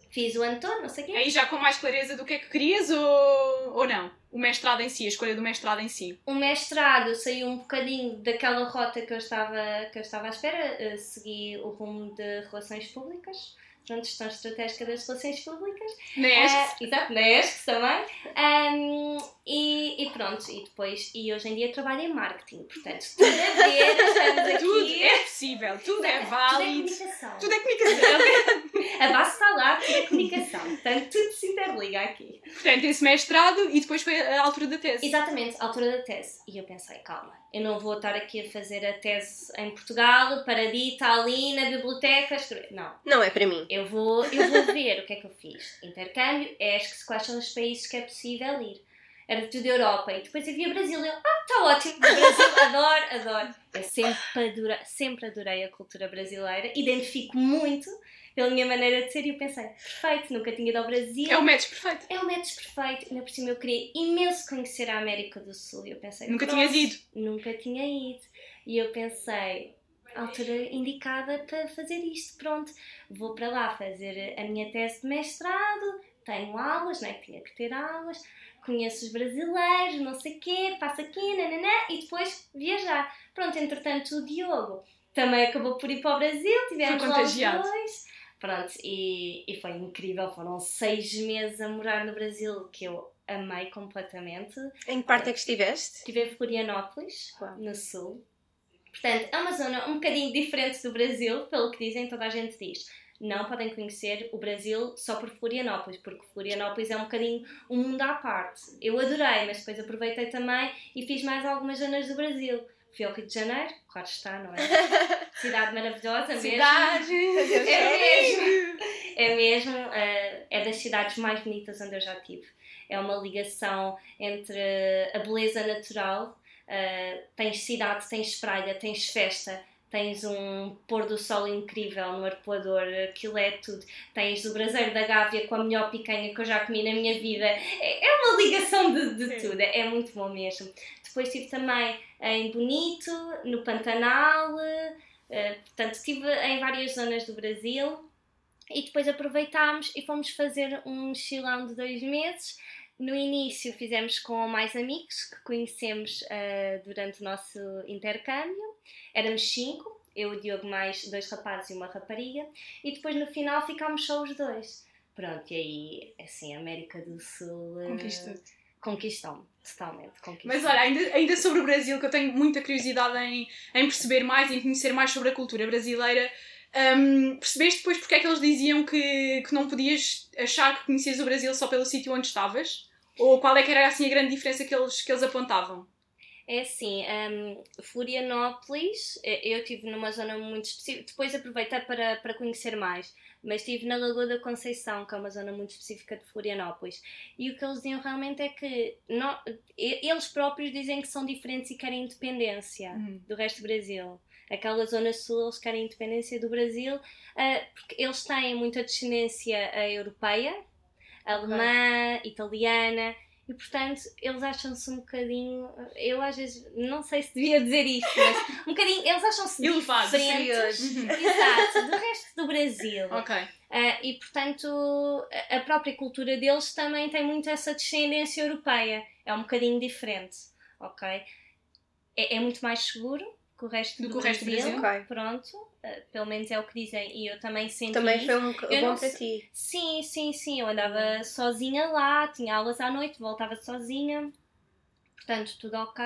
fiz o ano todo, não sei o quê. Aí já com mais clareza do que é que querias ou, ou não? O mestrado em si, a escolha do mestrado em si? O mestrado saiu um bocadinho daquela rota que eu estava, que eu estava à espera, uh, segui o rumo de relações públicas pronto, gestão estratégica das relações públicas. Na ESC. Uh, exato, na ESC também. Um, e, e, pronto, e depois, e hoje em dia trabalho em marketing, portanto, tudo a ver, estamos aqui. Tudo é possível, tudo é válido. Tudo é comunicação. Tudo é comunicação. a base está lá, tudo é comunicação, portanto, tudo se interliga aqui. Portanto, esse mestrado e depois foi a altura da tese. Exatamente, a altura da tese. E eu pensei, calma, eu não vou estar aqui a fazer a tese em Portugal, paradita ali na biblioteca, escrever. Não. Não é para mim. Eu vou, eu vou ver o que é que eu fiz. Intercâmbio, é quais são os países que é possível ir. Era tudo Europa. E depois havia Brasil. Eu, ah, está ótimo. Brasil, adoro, adoro. Eu sempre adorei, sempre adorei a cultura brasileira. Identifico muito pela minha maneira de ser e eu pensei, perfeito, nunca tinha ido ao Brasil. É o match perfeito. É o match perfeito. Ainda por cima eu queria imenso conhecer a América do Sul e eu pensei, nunca tinha ido. Nunca tinha ido. E eu pensei, altura indicada para fazer isto, pronto, vou para lá fazer a minha tese de mestrado, tenho aulas, não é? Tinha que ter aulas, conheço os brasileiros, não sei o quê, passo aqui, nananã, e depois viajar. Pronto, entretanto o Diogo também acabou por ir para o Brasil, tivemos lá os dois Pronto, e, e foi incrível. Foram seis meses a morar no Brasil que eu amei completamente. Em que parte é que estiveste? Estive em Florianópolis, no sul. Portanto, é uma zona um bocadinho diferente do Brasil, pelo que dizem, toda a gente diz. Não podem conhecer o Brasil só por Florianópolis, porque Florianópolis é um bocadinho um mundo à parte. Eu adorei, mas depois aproveitei também e fiz mais algumas zonas do Brasil. Fui ao Rio de Janeiro, claro está, não é? Cidade maravilhosa mesmo. Cidade! É mesmo! É mesmo, uh, é das cidades mais bonitas onde eu já tive. É uma ligação entre a beleza natural, uh, tens cidade, tens praia, tens festa, tens um pôr do sol incrível no arpoador, aquilo é tudo. Tens o braseiro da Gávea com a melhor picanha que eu já comi na minha vida. É, é uma ligação de, de tudo, é, é muito bom mesmo. Depois estive também em Bonito, no Pantanal, uh, portanto estive em várias zonas do Brasil e depois aproveitámos e fomos fazer um mochilão de dois meses. No início fizemos com mais amigos que conhecemos uh, durante o nosso intercâmbio. Éramos cinco, eu, o Diogo, mais dois rapazes e uma rapariga. E depois no final ficámos só os dois. Pronto, e aí, assim, América do Sul... Uh. Conquistou-me, totalmente. Mas olha, ainda, ainda sobre o Brasil, que eu tenho muita curiosidade em, em perceber mais, em conhecer mais sobre a cultura brasileira. Um, percebeste depois porque é que eles diziam que, que não podias achar que conhecias o Brasil só pelo sítio onde estavas? Ou qual é que era assim a grande diferença que eles, que eles apontavam? É assim, um, Florianópolis, eu estive numa zona muito específica, depois aproveitei para, para conhecer mais, mas estive na Lagoa da Conceição, que é uma zona muito específica de Florianópolis. E o que eles diziam realmente é que não, eles próprios dizem que são diferentes e querem independência Uhum. do resto do Brasil. Aquela zona sul, eles querem independência do Brasil, uh, porque eles têm muita descendência uh, europeia, alemã, italiana, e portanto eles acham-se um bocadinho. Eu às vezes não sei se devia dizer isto, mas um bocadinho. Eles acham-se Elevados, diferentes Uhum. exato, do resto do Brasil. Ok. Ah, e portanto a- própria cultura deles também tem muito essa descendência europeia. É um bocadinho diferente, ok? É, é muito mais seguro que o resto Do do, que o resto do Brasil. Brasil. Ok. Pronto, pelo menos é o que dizem e eu também senti Também isso. foi um Eu bom não para ti. Sim, sim, sim. Eu andava sozinha lá, tinha aulas à noite, voltava sozinha. Portanto, tudo ok.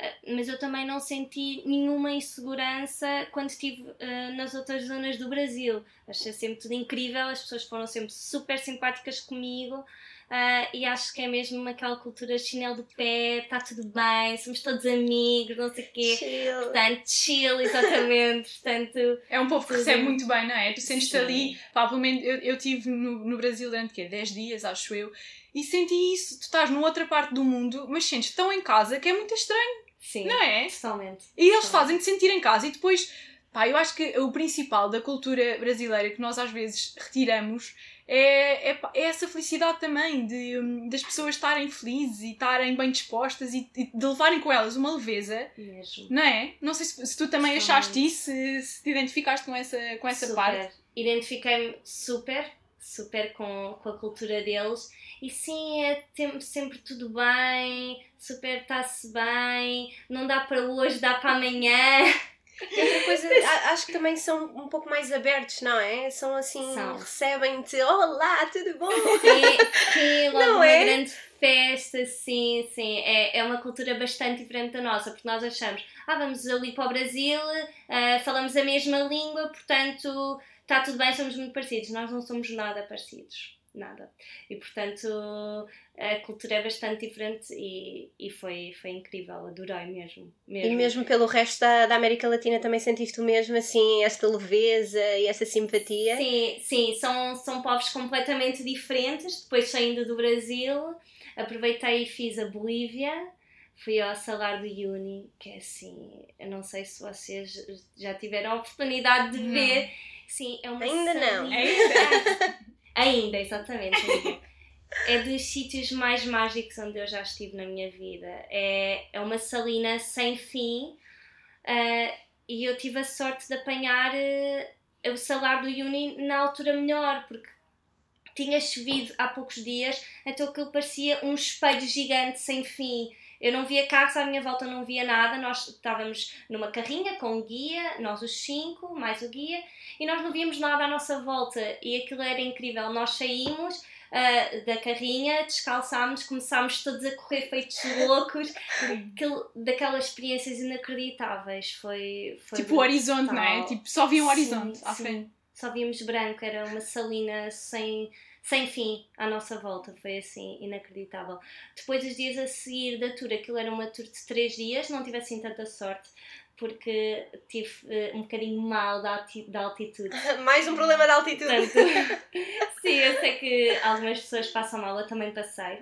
Ah, Mas eu também não senti nenhuma insegurança quando estive ah, nas outras zonas do Brasil. Achei sempre tudo incrível, as pessoas foram sempre super simpáticas comigo. Ah, e acho que é mesmo aquela cultura chinelo de pé, está tudo bem, somos todos amigos, não sei o quê. Chill. Portanto, chill, exatamente. Portanto, É um povo que recebe muito bem, não é? Tu sentes-te ali, pá, pelo menos eu, eu estive no, no Brasil durante quê? 10 dias, acho eu, e senti isso. Tu estás numa outra parte do mundo, mas sentes tão em casa que é muito estranho, sim, não é? totalmente. E eles Sim. fazem-te sentir em casa e depois, pá, eu acho que o principal da cultura brasileira que nós às vezes retiramos é, é, é essa felicidade também de, hum, das pessoas estarem felizes e estarem bem dispostas e, e de levarem com elas uma leveza, Mesmo. não é? Não sei se, se tu também Totalmente. achaste isso, se, se te identificaste com essa, com essa super. parte. Identifiquei-me super, super com, com a cultura deles. E sim, é sempre tudo bem, super está-se bem, não dá para hoje, dá para amanhã. E outra coisa, acho que também são um pouco mais abertos, não é? São assim, recebem-te, olá, tudo bom? Sim, sim logo Não uma é? grande festa, sim, sim. É, é uma cultura bastante diferente da nossa, porque nós achamos, ah, vamos ali para o Brasil, ah, falamos a mesma língua, portanto está tudo bem, somos muito parecidos. Nós não somos nada parecidos. Nada. E portanto a cultura é bastante diferente e, e foi, foi incrível, adorei mesmo. mesmo. E mesmo pelo resto da, da América Latina também sentiste o mesmo, assim, esta leveza e esta simpatia? Sim, sim, são, são povos completamente diferentes. Depois saindo do Brasil, aproveitei e fiz a Bolívia. Fui ao Salar do Uyuni, que é assim, eu não sei se vocês já tiveram a oportunidade de Não. ver. Sim, é uma Ainda não. Ainda, exatamente. ainda. É dos sítios mais mágicos onde eu já estive na minha vida. É, é uma salina sem fim ah, e eu tive a sorte de apanhar ah, o salário do Uni na altura melhor, porque tinha chovido há poucos dias, então aquilo parecia um espelho gigante sem fim. Eu não via carros à minha volta, não via nada. Nós estávamos numa carrinha com um guia, nós os cinco, mais o guia, e nós não víamos nada à nossa volta. E aquilo era incrível. Nós saímos uh, da carrinha, descalçámos, começámos todos a correr feitos loucos. Daquelas experiências inacreditáveis. Foi, foi Tipo o horizonte, não é? Tipo, só vi um horizonte Sim, à frente. Só víamos branco, era uma salina sem, sem fim à nossa volta, foi assim, inacreditável. Depois, os dias a seguir da tour, aquilo era uma tour de três dias, não tive assim tanta sorte, porque tive eh, um bocadinho mal da, da altitude. Mais um problema de altitude. Portanto, sim, eu sei que algumas pessoas passam mal, eu também passei.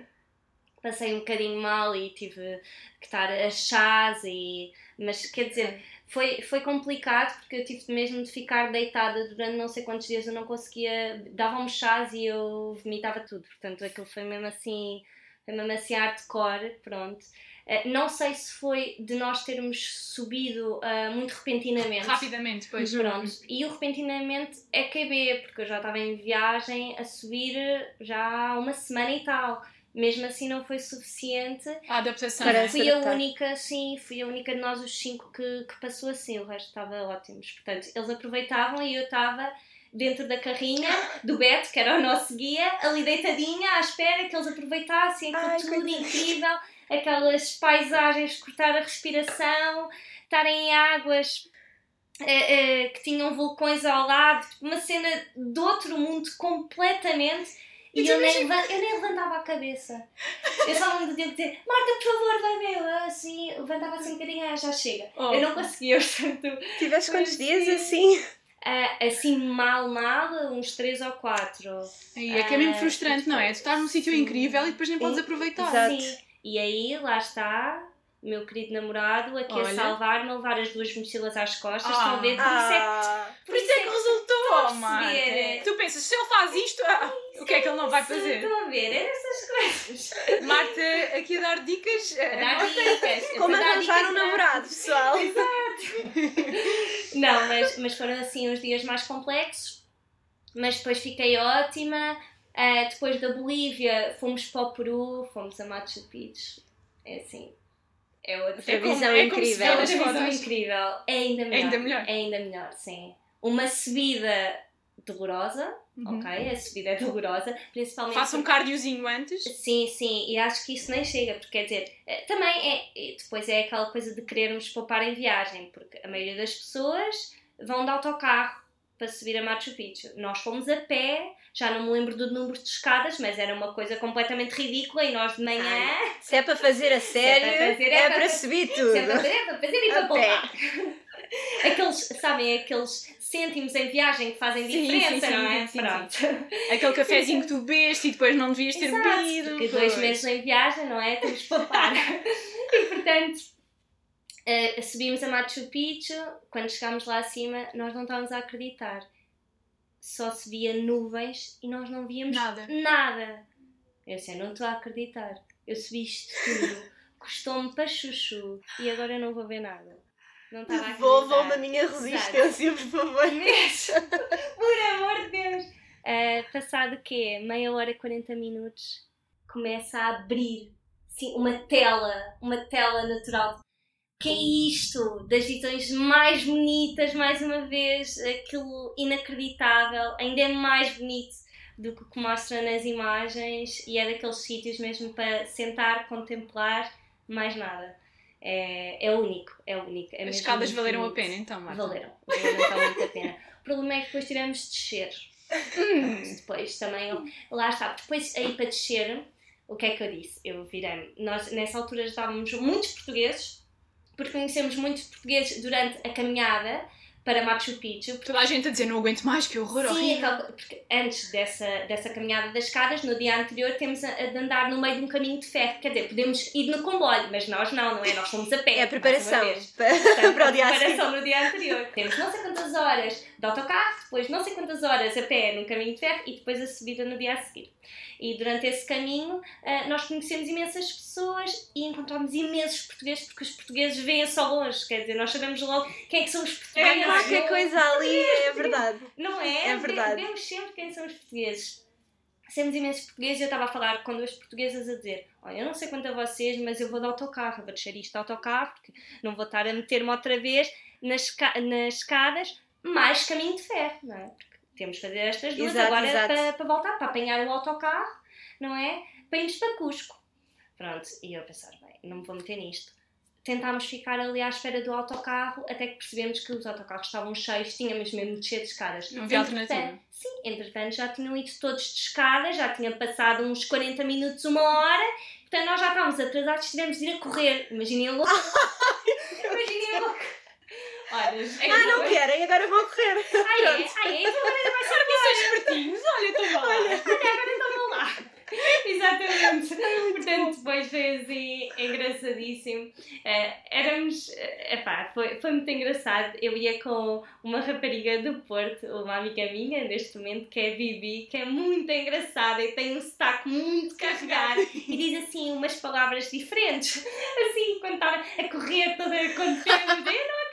Passei um bocadinho mal e tive que estar a chás e... Mas, quer dizer, foi, foi complicado porque eu tive mesmo de ficar deitada durante não sei quantos dias, eu não conseguia... Davam-me chás e eu vomitava tudo. Portanto, aquilo foi mesmo assim... Foi mesmo assim hardcore, pronto. Eh, Não sei se foi de nós termos subido ah, muito repentinamente. Rapidamente, depois. Pronto, e o repentinamente é QB, porque eu já estava em viagem a subir já há uma semana e tal. Mesmo assim não foi suficiente. A adaptação. Para- não é? Fui a única, sim, fui a única de nós os cinco que, que passou assim, o resto estava ótimos. Portanto, eles aproveitavam e eu estava dentro da carrinha do Beto, que era o nosso guia, ali deitadinha à espera que eles aproveitassem aquilo Ai, tudo incrível, aquelas paisagens, cortar a respiração, estarem em águas eh, eh, que tinham vulcões ao lado, uma cena de outro mundo completamente. E tu eu nem, imagina- eu nem levantava a cabeça. Eu só me que dizer, Marta, por favor, vai ver. Eu, Assim, levantava assim um bocadinho, ah, já chega. Oh. Eu não conseguia, portanto, Tiveste quantos dias sim. assim? ah, assim mal, mal, uns 3 ou 4. E é que é mesmo Ah, frustrante, não é? Tu estás num sítio incrível e depois nem podes aproveitar. exato. Sim. E aí, lá está, o meu querido namorado aqui Olha. a salvar-me, a levar as duas mochilas às costas. Ah. Estão a ver? Por isso é Ah, Por isso é que resultou, Marta. Tu pensas, se ele faz isto, ah, o que é que ele não vai fazer? Estão a ver? É essas coisas. Marta, aqui a dar dicas. eh, Dar dicas. como Para dar arranjar dicas um namorado, pessoal. Não, mas, mas foram assim os dias mais complexos. Mas depois fiquei ótima. Ah, depois da Bolívia fomos para o Peru, fomos a Machu Picchu. É assim. É outra Outra visão é incrível. É outra visão incrível. É ainda melhor. ainda melhor. É ainda melhor, sim. Uma subida dolorosa, Uhum. ok? A subida é dolorosa, principalmente. Faça um cardiozinho antes. Sim, sim, e acho que isso nem chega, porque quer dizer, eh, também é, depois é aquela coisa de querermos poupar em viagem, porque a maioria das pessoas vão de autocarro para subir a Machu Picchu. Nós fomos a pé, já não me lembro do número de escadas, mas era uma coisa completamente ridícula e nós de manhã. Se é para fazer a sério, para fazer, é é, para subir Se é para tudo. fazer, é para fazer e para poupar. Aqueles, sabem, aqueles cêntimos em viagem que fazem Sim, diferença, sim, sim, não é? Pronto. Aquele cafezinho que tu bebeste e depois não devias ter Exato, bebido. Porque pois. dois meses em viagem, não é? Temos que poupar. e portanto, eh, subimos a Machu Picchu. Quando chegámos lá acima, nós não estávamos a acreditar. Só se via nuvens e nós não víamos Nada. nada. Eu disse, não estou a acreditar. Eu subi isto tudo. Custou-me para chuchu e agora eu não vou ver nada. Não estava a Devolvam-me a acreditar. minha resistência, por favor. Mesmo. Por amor de Deus. Ah, passado o quê? Meia hora, 40 minutos, começa a abrir sim, uma tela, uma tela natural. Que é isto? Das visões mais bonitas, mais uma vez, aquilo inacreditável, ainda é mais bonito do que o que mostra nas imagens e é daqueles sítios mesmo para sentar, contemplar, mais nada. É, é único, é único. É As escadas valeram a pena, então, Marta. Valeram, valeram muito a pena. O problema é que depois tivemos de descer. Depois também, lá está. Depois aí para descer, o que é que eu disse? Eu virei Nós nessa altura já estávamos muitos portugueses, porque conhecemos muitos portugueses durante a caminhada para Machu Picchu. Toda a gente a dizer não aguento mais, que horror, Sim, horrível. porque antes dessa, dessa caminhada das escadas, no dia anterior, temos a, a de andar no meio de um caminho de ferro. Quer dizer, podemos ir no comboio, mas nós não, não é? Nós fomos a pé. É a preparação Portanto, para o dia preparação no dia anterior. Temos não sei quantas horas de autocarro, depois não sei quantas horas a pé num caminho de ferro e depois a subida no dia a seguir. E durante esse caminho ah, nós conhecemos imensas pessoas e encontramos imensos portugueses, porque os portugueses veem só longe, quer dizer, nós sabemos logo quem é que são os portugueses. É qualquer coisa ali, é verdade. Não é? É verdade. Vemos sempre quem são os portugueses. Temos imensos portugueses, eu estava a falar com duas portuguesas a dizer olha, eu não sei quanto a vocês, mas eu vou de autocarro, eu vou descer isto de autocarro, porque não vou estar a meter-me outra vez nas, nas escadas, mais caminho de ferro, não é? Porque temos de fazer estas duas Exato, agora exato. Para, para voltar, para apanhar o autocarro, não é? Para irmos para Cusco. Pronto, e eu pensar, bem, não me vou meter nisto. Tentámos ficar ali à espera do autocarro, até que percebemos que os autocarros estavam cheios, tínhamos mesmo de descer de escadas. Não havia alternativa. Sim, entretanto já tinham ido todos de escadas, já tinha passado uns 40 minutos, uma hora, portanto nós já estávamos atrasados, tivemos de ir a correr. Imaginem a louca. Imaginem a louca. Olha, é Ah, não querem, agora vão correr. Ai, é, ai, é, então agora vai ser São espertinhos, olha, estou lá. Olha, agora estão lá. Exatamente. Portanto, depois foi assim engraçadíssimo. Eh, éramos. eh, epá, foi, foi muito engraçado. Eu ia com uma rapariga do Porto, uma amiga minha, neste momento, que é a Bibi, que é muito engraçada e tem um sotaque muito carregado e diz assim umas palavras diferentes. Assim, quando estava a correr toda contente, eu não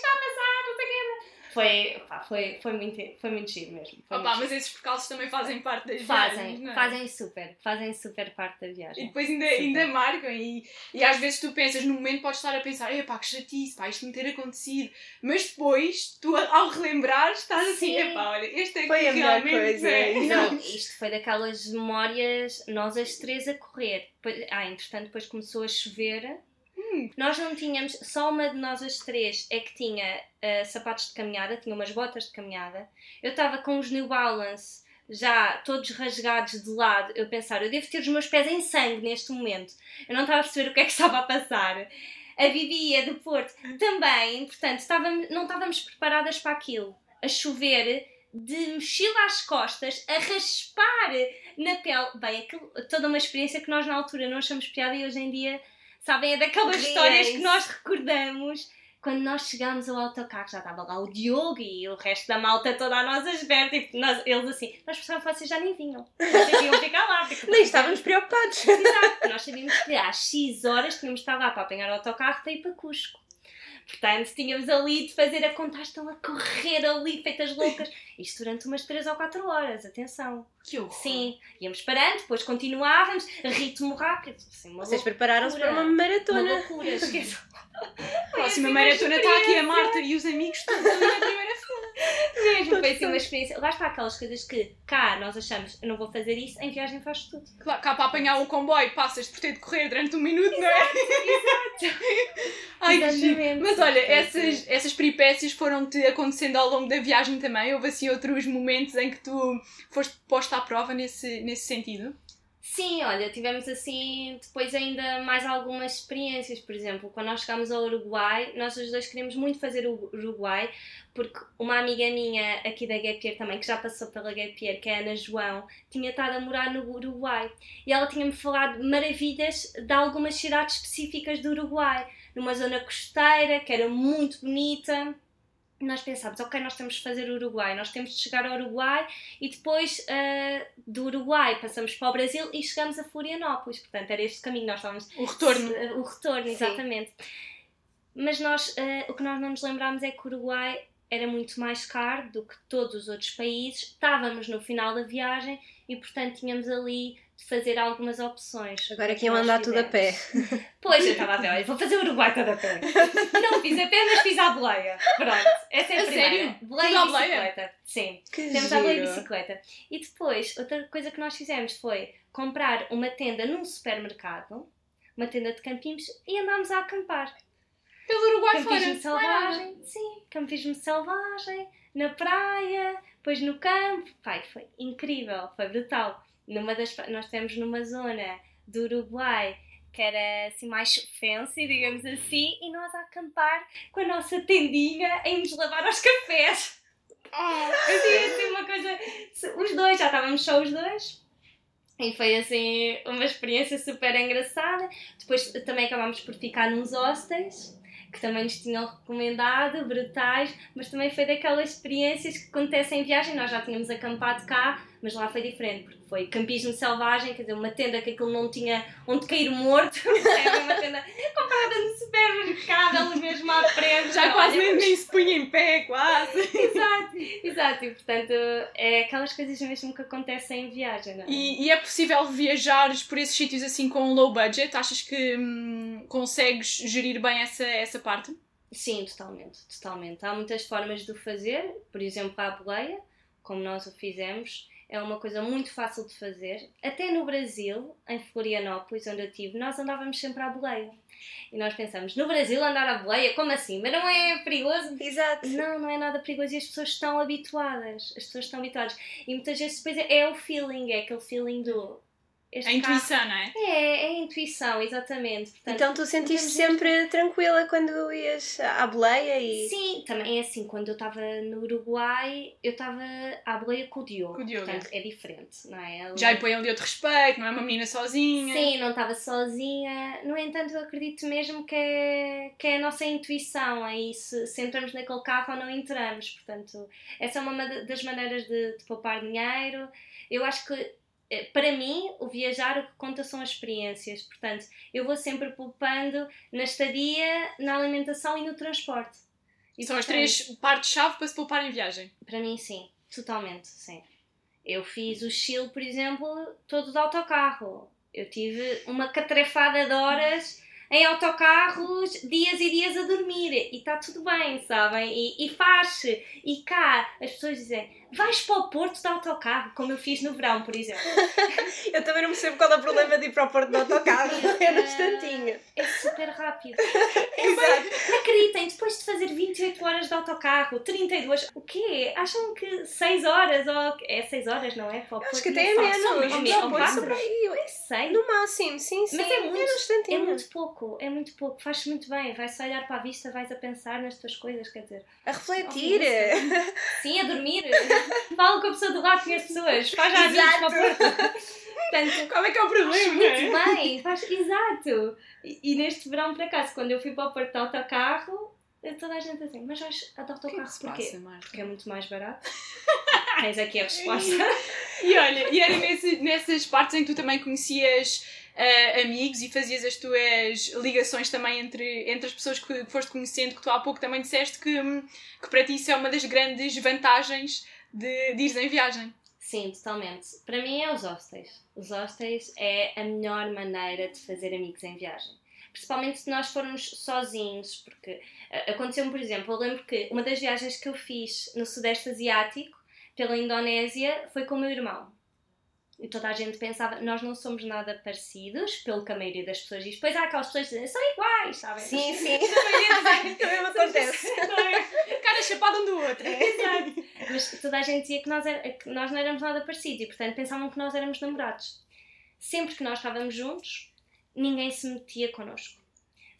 está a passar, não sei o quê. Foi, pá, foi, foi, muito, foi muito giro mesmo. Foi Opa, muito mas esses percalços também fazem parte das Fazem, viagens, não é? fazem super, fazem super parte da E viagem. depois ainda, ainda marcam e, e às vezes tu pensas, no momento podes estar a pensar, epá, que chatice, pá, isto me ter acontecido. Mas depois, tu ao relembrar, estás assim, Sim. epá, olha, este é que Foi a melhor realmente... coisa, é. Não, isto foi daquelas memórias, nós as três a correr. Ah, entretanto, depois começou a chover. Nós não tínhamos, só uma de nós as três é que tinha ah, sapatos de caminhada, tinha umas botas de caminhada. Eu estava com os New Balance já todos rasgados de lado. Eu pensar, eu devo ter os meus pés em sangue neste momento. Eu não estava a perceber o que é que estava a passar. A Vivi é do Porto também, portanto, estávamos, não estávamos preparadas para aquilo. A chover, de mochila às costas, a raspar na pele. Bem, aquilo, toda uma experiência que nós na altura não achamos piada e hoje em dia, sabem, é daquelas histórias que nós recordamos. Quando nós chegámos ao autocarro, já estava lá o Diogo e o resto da malta toda à nossa espera. Tipo, nós, eles assim, nós pensávamos que vocês já nem vinham. Vocês iam ficar lá. porque- Nem estávamos preocupados. Exato, nós sabíamos que às X horas tínhamos de estar lá para apanhar o autocarro para ir para Cusco. Portanto, tínhamos ali de fazer a contar, estão a correr ali, feitas loucas. Isto durante umas 3 ou 4 horas, atenção. Que horror. Sim, íamos parando, depois continuávamos, ritmo rápido. Assim, uma Vocês loucura. prepararam-se para uma Uma maratona. loucura, esqueçam. A próxima assim, maratona uma está aqui a. Marta e os amigos todos ali na primeira fila. Mesmo, foi assim uma experiência. Lá está aquelas coisas que cá nós achamos, eu não vou fazer isso, em viagem faz tudo. Claro, cá para apanhar o comboio passas por ter de correr durante um minuto, não é? Ai, que giro. Exatamente. Mas olha, Foi essas, essas peripécias foram-te acontecendo ao longo da viagem também? Houve assim outros momentos em que tu foste posta à prova nesse, nesse sentido? Sim, olha, tivemos assim depois ainda mais algumas experiências. Por exemplo, quando nós chegámos ao Uruguai, nós os dois queríamos muito fazer o Uruguai, porque uma amiga minha aqui da Gap Year também, que já passou pela Gap Year, que é a Ana João, tinha estado a morar no Uruguai. E ela tinha-me falado maravilhas de algumas cidades específicas do Uruguai, numa zona costeira, que era muito bonita. Nós pensámos, ok, nós temos de fazer o Uruguai, nós temos de chegar ao Uruguai e depois ah, do Uruguai passamos para o Brasil e chegamos a Florianópolis. Portanto, era este caminho, nós estávamos. O retorno. O retorno, exatamente. Mas nós, ah, o que nós não nos lembrámos é que o Uruguai era muito mais caro do que todos os outros países. Estávamos no final da viagem e, portanto, tínhamos ali fazer algumas opções. Agora O que iam nós andar tudo a pé. fizemos? Pois, eu estava a ver, olha, vou fazer o Uruguai todo a pé. Não fiz a pé, mas fiz à boleia. Pronto, essa é a, A primeira. sério? Boleia à e bicicleta. Sim. Que Temos a boleia e giro. bicicleta. E depois, outra coisa que nós fizemos foi comprar uma tenda num supermercado, uma tenda de campismo, e andámos a acampar. Pelo Uruguai fora. Não é selvagem, sim, campismo selvagem, na praia, depois no campo. Pai, foi incrível, foi brutal. Numa das, nós estivemos numa zona do Uruguai que era assim mais fancy, digamos assim, e nós a acampar com a nossa tendinha em nos lavar aos cafés. Assim, assim, uma coisa. Os dois, já estávamos só os dois. E foi assim uma experiência super engraçada. Depois também acabámos por ficar nos hostels que também nos tinham recomendado, brutais, mas também foi daquelas experiências que acontecem em viagem. Nós já tínhamos acampado cá, mas lá foi diferente, foi campismo selvagem, quer dizer, uma tenda que aquilo não tinha onde cair morto, era uma tenda comprada no supermercado, ali mesmo à frente. Já quase nem, nem se punha em pé, quase. exato, exato, e portanto é aquelas coisas mesmo que acontecem em viagem, não é? E, e é possível viajares por esses sítios assim com low budget? Achas que hum, consegues gerir bem essa, essa parte? Sim, totalmente, totalmente. Há muitas formas de o fazer, por exemplo, a boleia, como nós o fizemos, é uma coisa muito fácil de fazer. Até no Brasil, em Florianópolis, onde eu estive, nós andávamos sempre à boleia. E nós pensamos, no Brasil andar à boleia, como assim? Mas não é perigoso? Exato. Não, não é nada perigoso e as pessoas estão habituadas. As pessoas estão habituadas. E muitas vezes depois é, é o feeling, é aquele feeling do. Este A intuição, não é? É, é a intuição, exatamente. Portanto, Então tu sentiste sempre tranquila quando ias à boleia e. Sim, também é assim, quando eu estava no Uruguai, eu estava à boleia com o Diogo. Com o Diogo. Portanto, é diferente, não é? Ele- Já impõe ali outro respeito, não é uma menina sozinha. Sim, não estava sozinha. No entanto, eu acredito mesmo que é, que é a nossa intuição aí se, se entramos naquele carro ou não entramos. Portanto, essa é uma ma- das maneiras de, de poupar dinheiro. Eu acho que, para mim, o viajar o que conta são as experiências. Portanto, eu vou sempre poupando na estadia, na alimentação e no transporte. E, São as portanto, três partes-chave para se poupar em viagem. para mim, sim. Totalmente, sim. Eu fiz o Chile, por exemplo, todo de autocarro. Eu tive uma catrefada de horas em autocarros, dias e dias a dormir. E está tudo bem, sabem? E, e faz-se. E cá, as pessoas dizem, vais para o Porto de autocarro, como eu fiz no verão, por exemplo. Eu também não percebo qual é o problema de ir para o Porto de autocarro. É no instantinho. É super rápido. Exato. Acreditem, depois de fazer 28 horas de autocarro, 32, o quê? Acham que 6 horas? Ou... É 6 horas, não é? Para o Acho Porto que até é não menos. Não, Porto ou são quatro? por aí. É 6. No máximo, sim, sim. Mas é muito, no é instantinho. muito pouco, é muito pouco, faz-se muito bem, vai-se olhar para a vista, vais a pensar nas tuas coisas, quer dizer, A refletir. sim, a dormir, fala com a pessoa do lado, conhece pessoas, faz já amigos Porto. Portanto, Qual é que é o problema? muito bem, faz, exato. E, e neste verão, por acaso, quando eu fui para o Porto de autocarro, toda a gente assim, mas vais de O que é autocarro que porquê? passa? Porque é muito mais barato. Tens aqui a resposta. E olha, e era nesse- nessas partes em que tu também conhecias ah, amigos e fazias as tuas ligações também entre, entre as pessoas que foste conhecendo, que tu há pouco também disseste que, hum, que para ti isso é uma das grandes vantagens de, de ires em viagem. Sim, totalmente. Para mim é os hostels. Os hostels é a melhor maneira de fazer amigos em viagem. Principalmente se nós formos sozinhos, porque eh, aconteceu-me, por exemplo, eu lembro que uma das viagens que eu fiz no Sudeste Asiático, pela Indonésia, foi com o meu irmão. E toda a gente pensava, nós não somos nada parecidos, pelo que a maioria das pessoas diz. Pois há aquelas pessoas que dizem, são iguais, sabem? Sim, sim. Também me acontece. Cada chapada um do outro. Exato. Mas toda a gente dizia que nós, era- que nós não éramos nada parecidos e, portanto, pensavam que nós éramos namorados. Sempre que nós estávamos juntos, ninguém se metia connosco.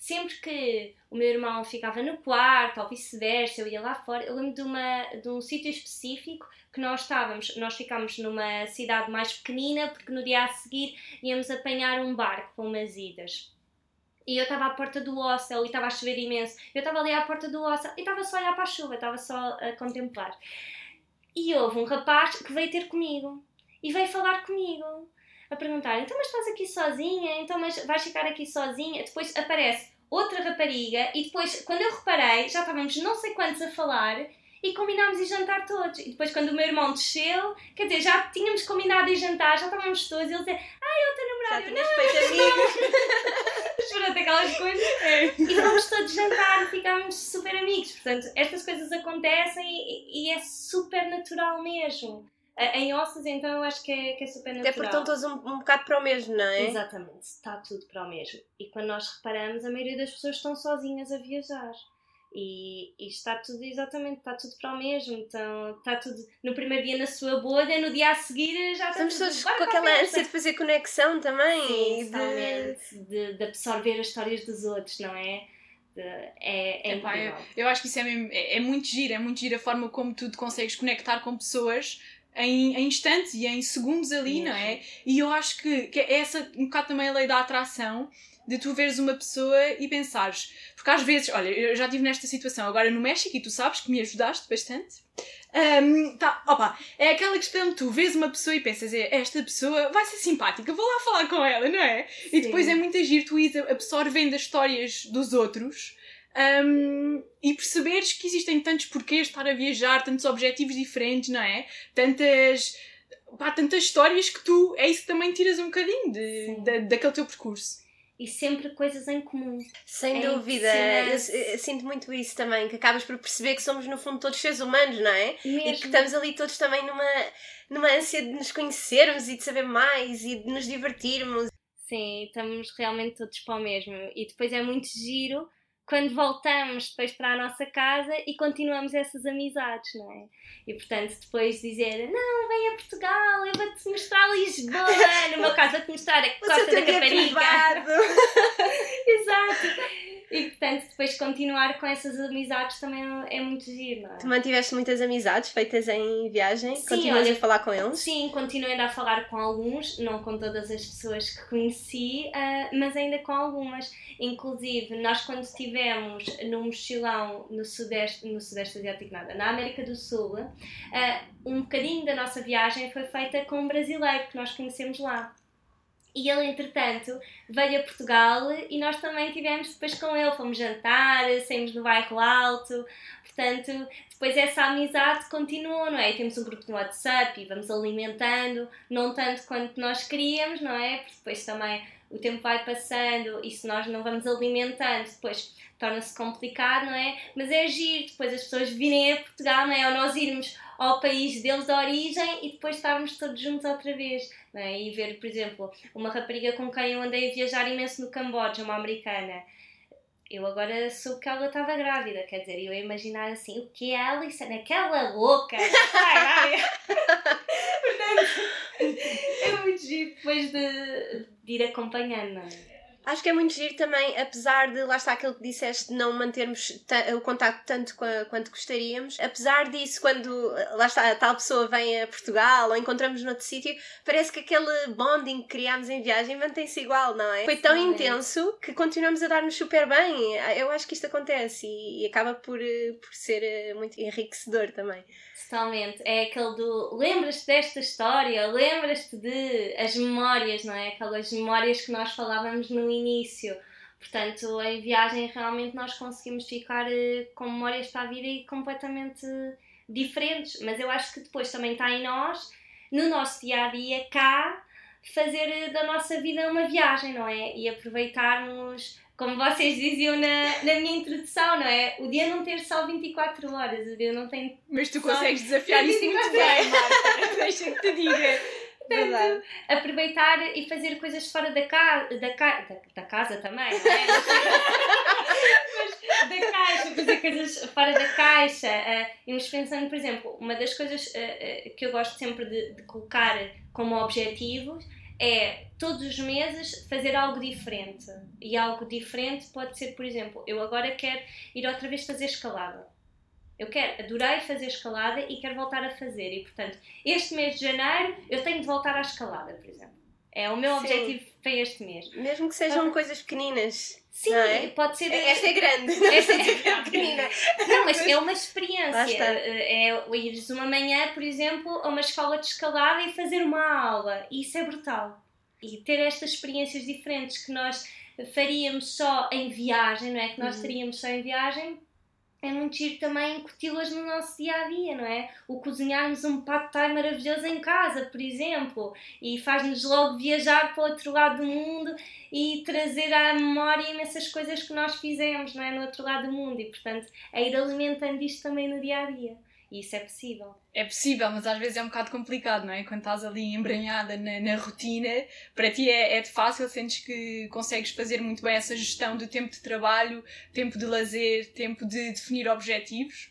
Sempre que o meu irmão ficava no quarto ou vice-versa, eu ia lá fora, eu lembro de, uma, de um sítio específico que nós estávamos, nós ficámos numa cidade mais pequenina porque no dia a seguir íamos apanhar um barco para umas idas. E eu estava à porta do hostel e estava a chover imenso. Eu estava ali à porta do hostel e estava só a olhar para a chuva, estava só a contemplar. E houve um rapaz que veio ter comigo e veio falar comigo, a perguntar: então, mas estás aqui sozinha? Então, mas vais ficar aqui sozinha? Depois aparece outra rapariga e depois, quando eu reparei, já estávamos não sei quantos a falar e combinámos ir jantar todos. E depois, quando o meu irmão desceu, quer dizer, já tínhamos combinado ir jantar, já estávamos todos e ele dizia: ai, eu tenho Já tinhas feito amigos. Aquelas coisas. E vamos todos jantar e ficámos super amigos. Portanto, estas coisas acontecem e, e é super natural mesmo. Em ossos, então, eu acho que é, que é super natural. Até porque estão todos um, um bocado para o mesmo, não é? Exatamente, está tudo para o mesmo. E quando nós reparamos, a maioria das pessoas estão sozinhas a viajar. E, e está tudo exatamente, está tudo para o mesmo. Então, está tudo no primeiro dia na sua bolha, no dia a seguir já está Estamos tudo todos com aquela ânsia de fazer conexão também. Sim, e de-. De, de absorver as histórias dos outros, não é? De- é é Epá, eu, eu acho que isso é, mesmo- é, é muito giro, é muito giro a forma como tu te consegues conectar com pessoas em, em instantes e em segundos ali, não é? E eu acho que, que é essa um bocado também a lei da atração de tu veres uma pessoa e pensares. Porque às vezes, olha, eu já estive nesta situação agora no México e tu sabes que me ajudaste bastante. Um, tá, opa, é aquela questão de tu vês uma pessoa e pensas, é, esta pessoa vai ser simpática, vou lá falar com ela, não é? Sim. E depois é muito agir tu ires absorvendo as histórias dos outros um, e perceberes que existem tantos porquês de estar a viajar, tantos objetivos diferentes, não é? Tantas, pá, tantas histórias que tu, é isso que também tiras um bocadinho de, de daquele teu percurso e sempre coisas em comum. Sem é dúvida, eu, eu, sinto muito isso também, que acabas por perceber que somos no fundo todos seres humanos, não é? Mesmo. E que estamos ali todos também numa, numa ânsia de nos conhecermos e de saber mais e de nos divertirmos. Sim, estamos realmente todos para o mesmo. E depois é muito giro quando voltamos depois para a nossa casa e continuamos essas amizades, não é? E portanto, depois dizer, não, vem a Portugal, eu vou-te mostrar Lisboa, no meu caso, vou-te mostrar a Costa da Caparica. Exato. E portanto, depois continuar com essas amizades também é muito giro, não é? Tu mantiveste muitas amizades feitas em viagem? Sim, Continuas olha, a falar com eles? Sim, continuo ainda a falar com alguns, não com todas as pessoas que conheci, uh, mas ainda com algumas. Inclusive, nós quando estivemos no mochilão no Sudeste, no Sudeste Asiático, nada, na América do Sul, uh, um bocadinho da nossa viagem foi feita com um brasileiro que nós conhecemos lá. E ele, entretanto, veio a Portugal e nós também estivemos depois com ele. Fomos jantar, saímos do bairro alto. Portanto, depois essa amizade continuou, não é? Temos um grupo no WhatsApp e vamos alimentando, não tanto quanto nós queríamos, não é? Porque depois também o tempo vai passando e se nós não vamos alimentando, depois torna-se complicado, não é? Mas é agir, depois as pessoas virem a Portugal, não é? Ou nós irmos ao país deles de origem e depois estarmos todos juntos outra vez. É? E ver, por exemplo, uma rapariga com quem eu andei a viajar imenso no Camboja, uma americana. Eu agora soube que ela estava grávida, quer dizer, eu ia imaginar assim, o que é a Alice naquela louca? Portanto, é muito giro depois de, de ir acompanhando, não é? Acho que é muito giro também, apesar de, lá está aquilo que disseste, não mantermos o contacto tanto quanto gostaríamos. Apesar disso, quando, lá está, a tal pessoa vem a Portugal ou encontramos noutro sítio, parece que aquele bonding que criámos em viagem mantém-se igual, não é? Foi tão Sim, intenso que continuamos a dar-nos super bem. Eu acho que isto acontece e, e acaba por, eh, por ser eh, muito enriquecedor também. Totalmente. É aquele do lembras-te desta história, lembras-te de as memórias, não é? Aquelas memórias que nós falávamos no início. Portanto, em viagem realmente nós conseguimos ficar eh, com memórias para a vida e completamente diferentes. Mas eu acho que depois também está em nós, no nosso dia a dia, cá, fazer eh, da nossa vida uma viagem, não é? E aproveitarmos como vocês diziam na, na minha introdução, não é? O dia não ter só 24 horas, o dia não tem. Mas tu consegues desafiar isso muito bem, Marta. Deixa que te diga. Portanto, aproveitar e fazer coisas fora da, ca... da, ca... da, da casa também, não é? Mas da caixa, fazer coisas fora da caixa. Uh, íamos pensando, por exemplo, uma das coisas uh, uh, que eu gosto sempre de, de colocar como objetivos é todos os meses fazer algo diferente. E algo diferente pode ser, por exemplo, eu agora quero ir outra vez fazer escalada. Eu quero, adorei fazer escalada e quero voltar a fazer. E portanto, este mês de janeiro eu tenho de voltar à escalada, por exemplo. É o meu Sim. objetivo para este mês. Mesmo que sejam pode... coisas pequeninas. Sim, é? pode ser. Esta é grande. Esta é pequenina. Não, mas é uma experiência. É ires uma manhã, por exemplo, a uma escola de escalada e fazer uma aula. Isso é brutal. E ter estas experiências diferentes que nós faríamos só em viagem, não é? Que nós uhum. teríamos só em viagem, é muito giro também incuti-las no nosso dia a dia, não é? O cozinharmos um pad thai maravilhoso em casa, por exemplo, e faz-nos logo viajar para o outro lado do mundo e trazer à memória imensas coisas que nós fizemos, não é? No outro lado do mundo, e portanto, é ir alimentando isto também no dia a dia. E isso é possível. É possível, mas às vezes é um bocado complicado, não é? Quando estás ali embranhada na, na rotina, para ti é, é de fácil, sentes que consegues fazer muito bem essa gestão do tempo de trabalho, tempo de lazer, tempo de definir objetivos?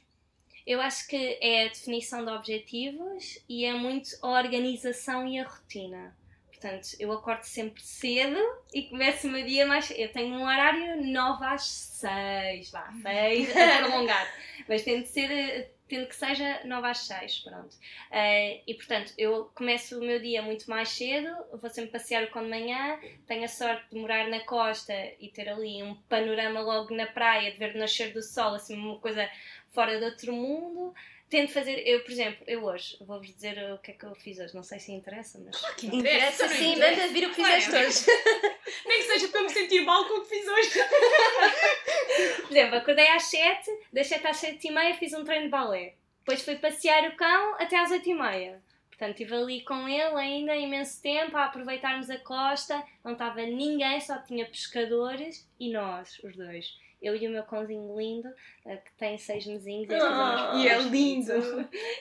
Eu acho que é a definição de objetivos e é muito a organização e a rotina. Portanto, eu acordo sempre cedo e começo o meu dia mais. Eu tenho um horário 9 às 6, vá, 6, é prolongado. Mas tento ser tendo que seja 9 às 6, pronto. Uh, e portanto, eu começo o meu dia muito mais cedo, vou sempre passear o cão de manhã, tenho a sorte de morar na costa e ter ali um panorama logo na praia, de ver o nascer do sol, assim, uma coisa fora de outro mundo. Tento fazer, eu, por exemplo, eu hoje vou-vos dizer o que é que eu fiz hoje, não sei se interessa, mas. Claro que Interessa não sim, interessa. manda vir o que Claro. fizeste hoje. Nem que seja para me sentir mal com o que fiz hoje. Por exemplo, acordei às 7, das 7 às 7 e meia fiz um treino de balé. Depois fui passear o cão até às 8 e meia. Portanto, estive ali com ele ainda imenso tempo a aproveitarmos a costa. Não estava ninguém, só tinha pescadores e nós, os dois. Eu e o meu cãozinho lindo, eh, que tem seis mesinhos. Ah, e é lindo.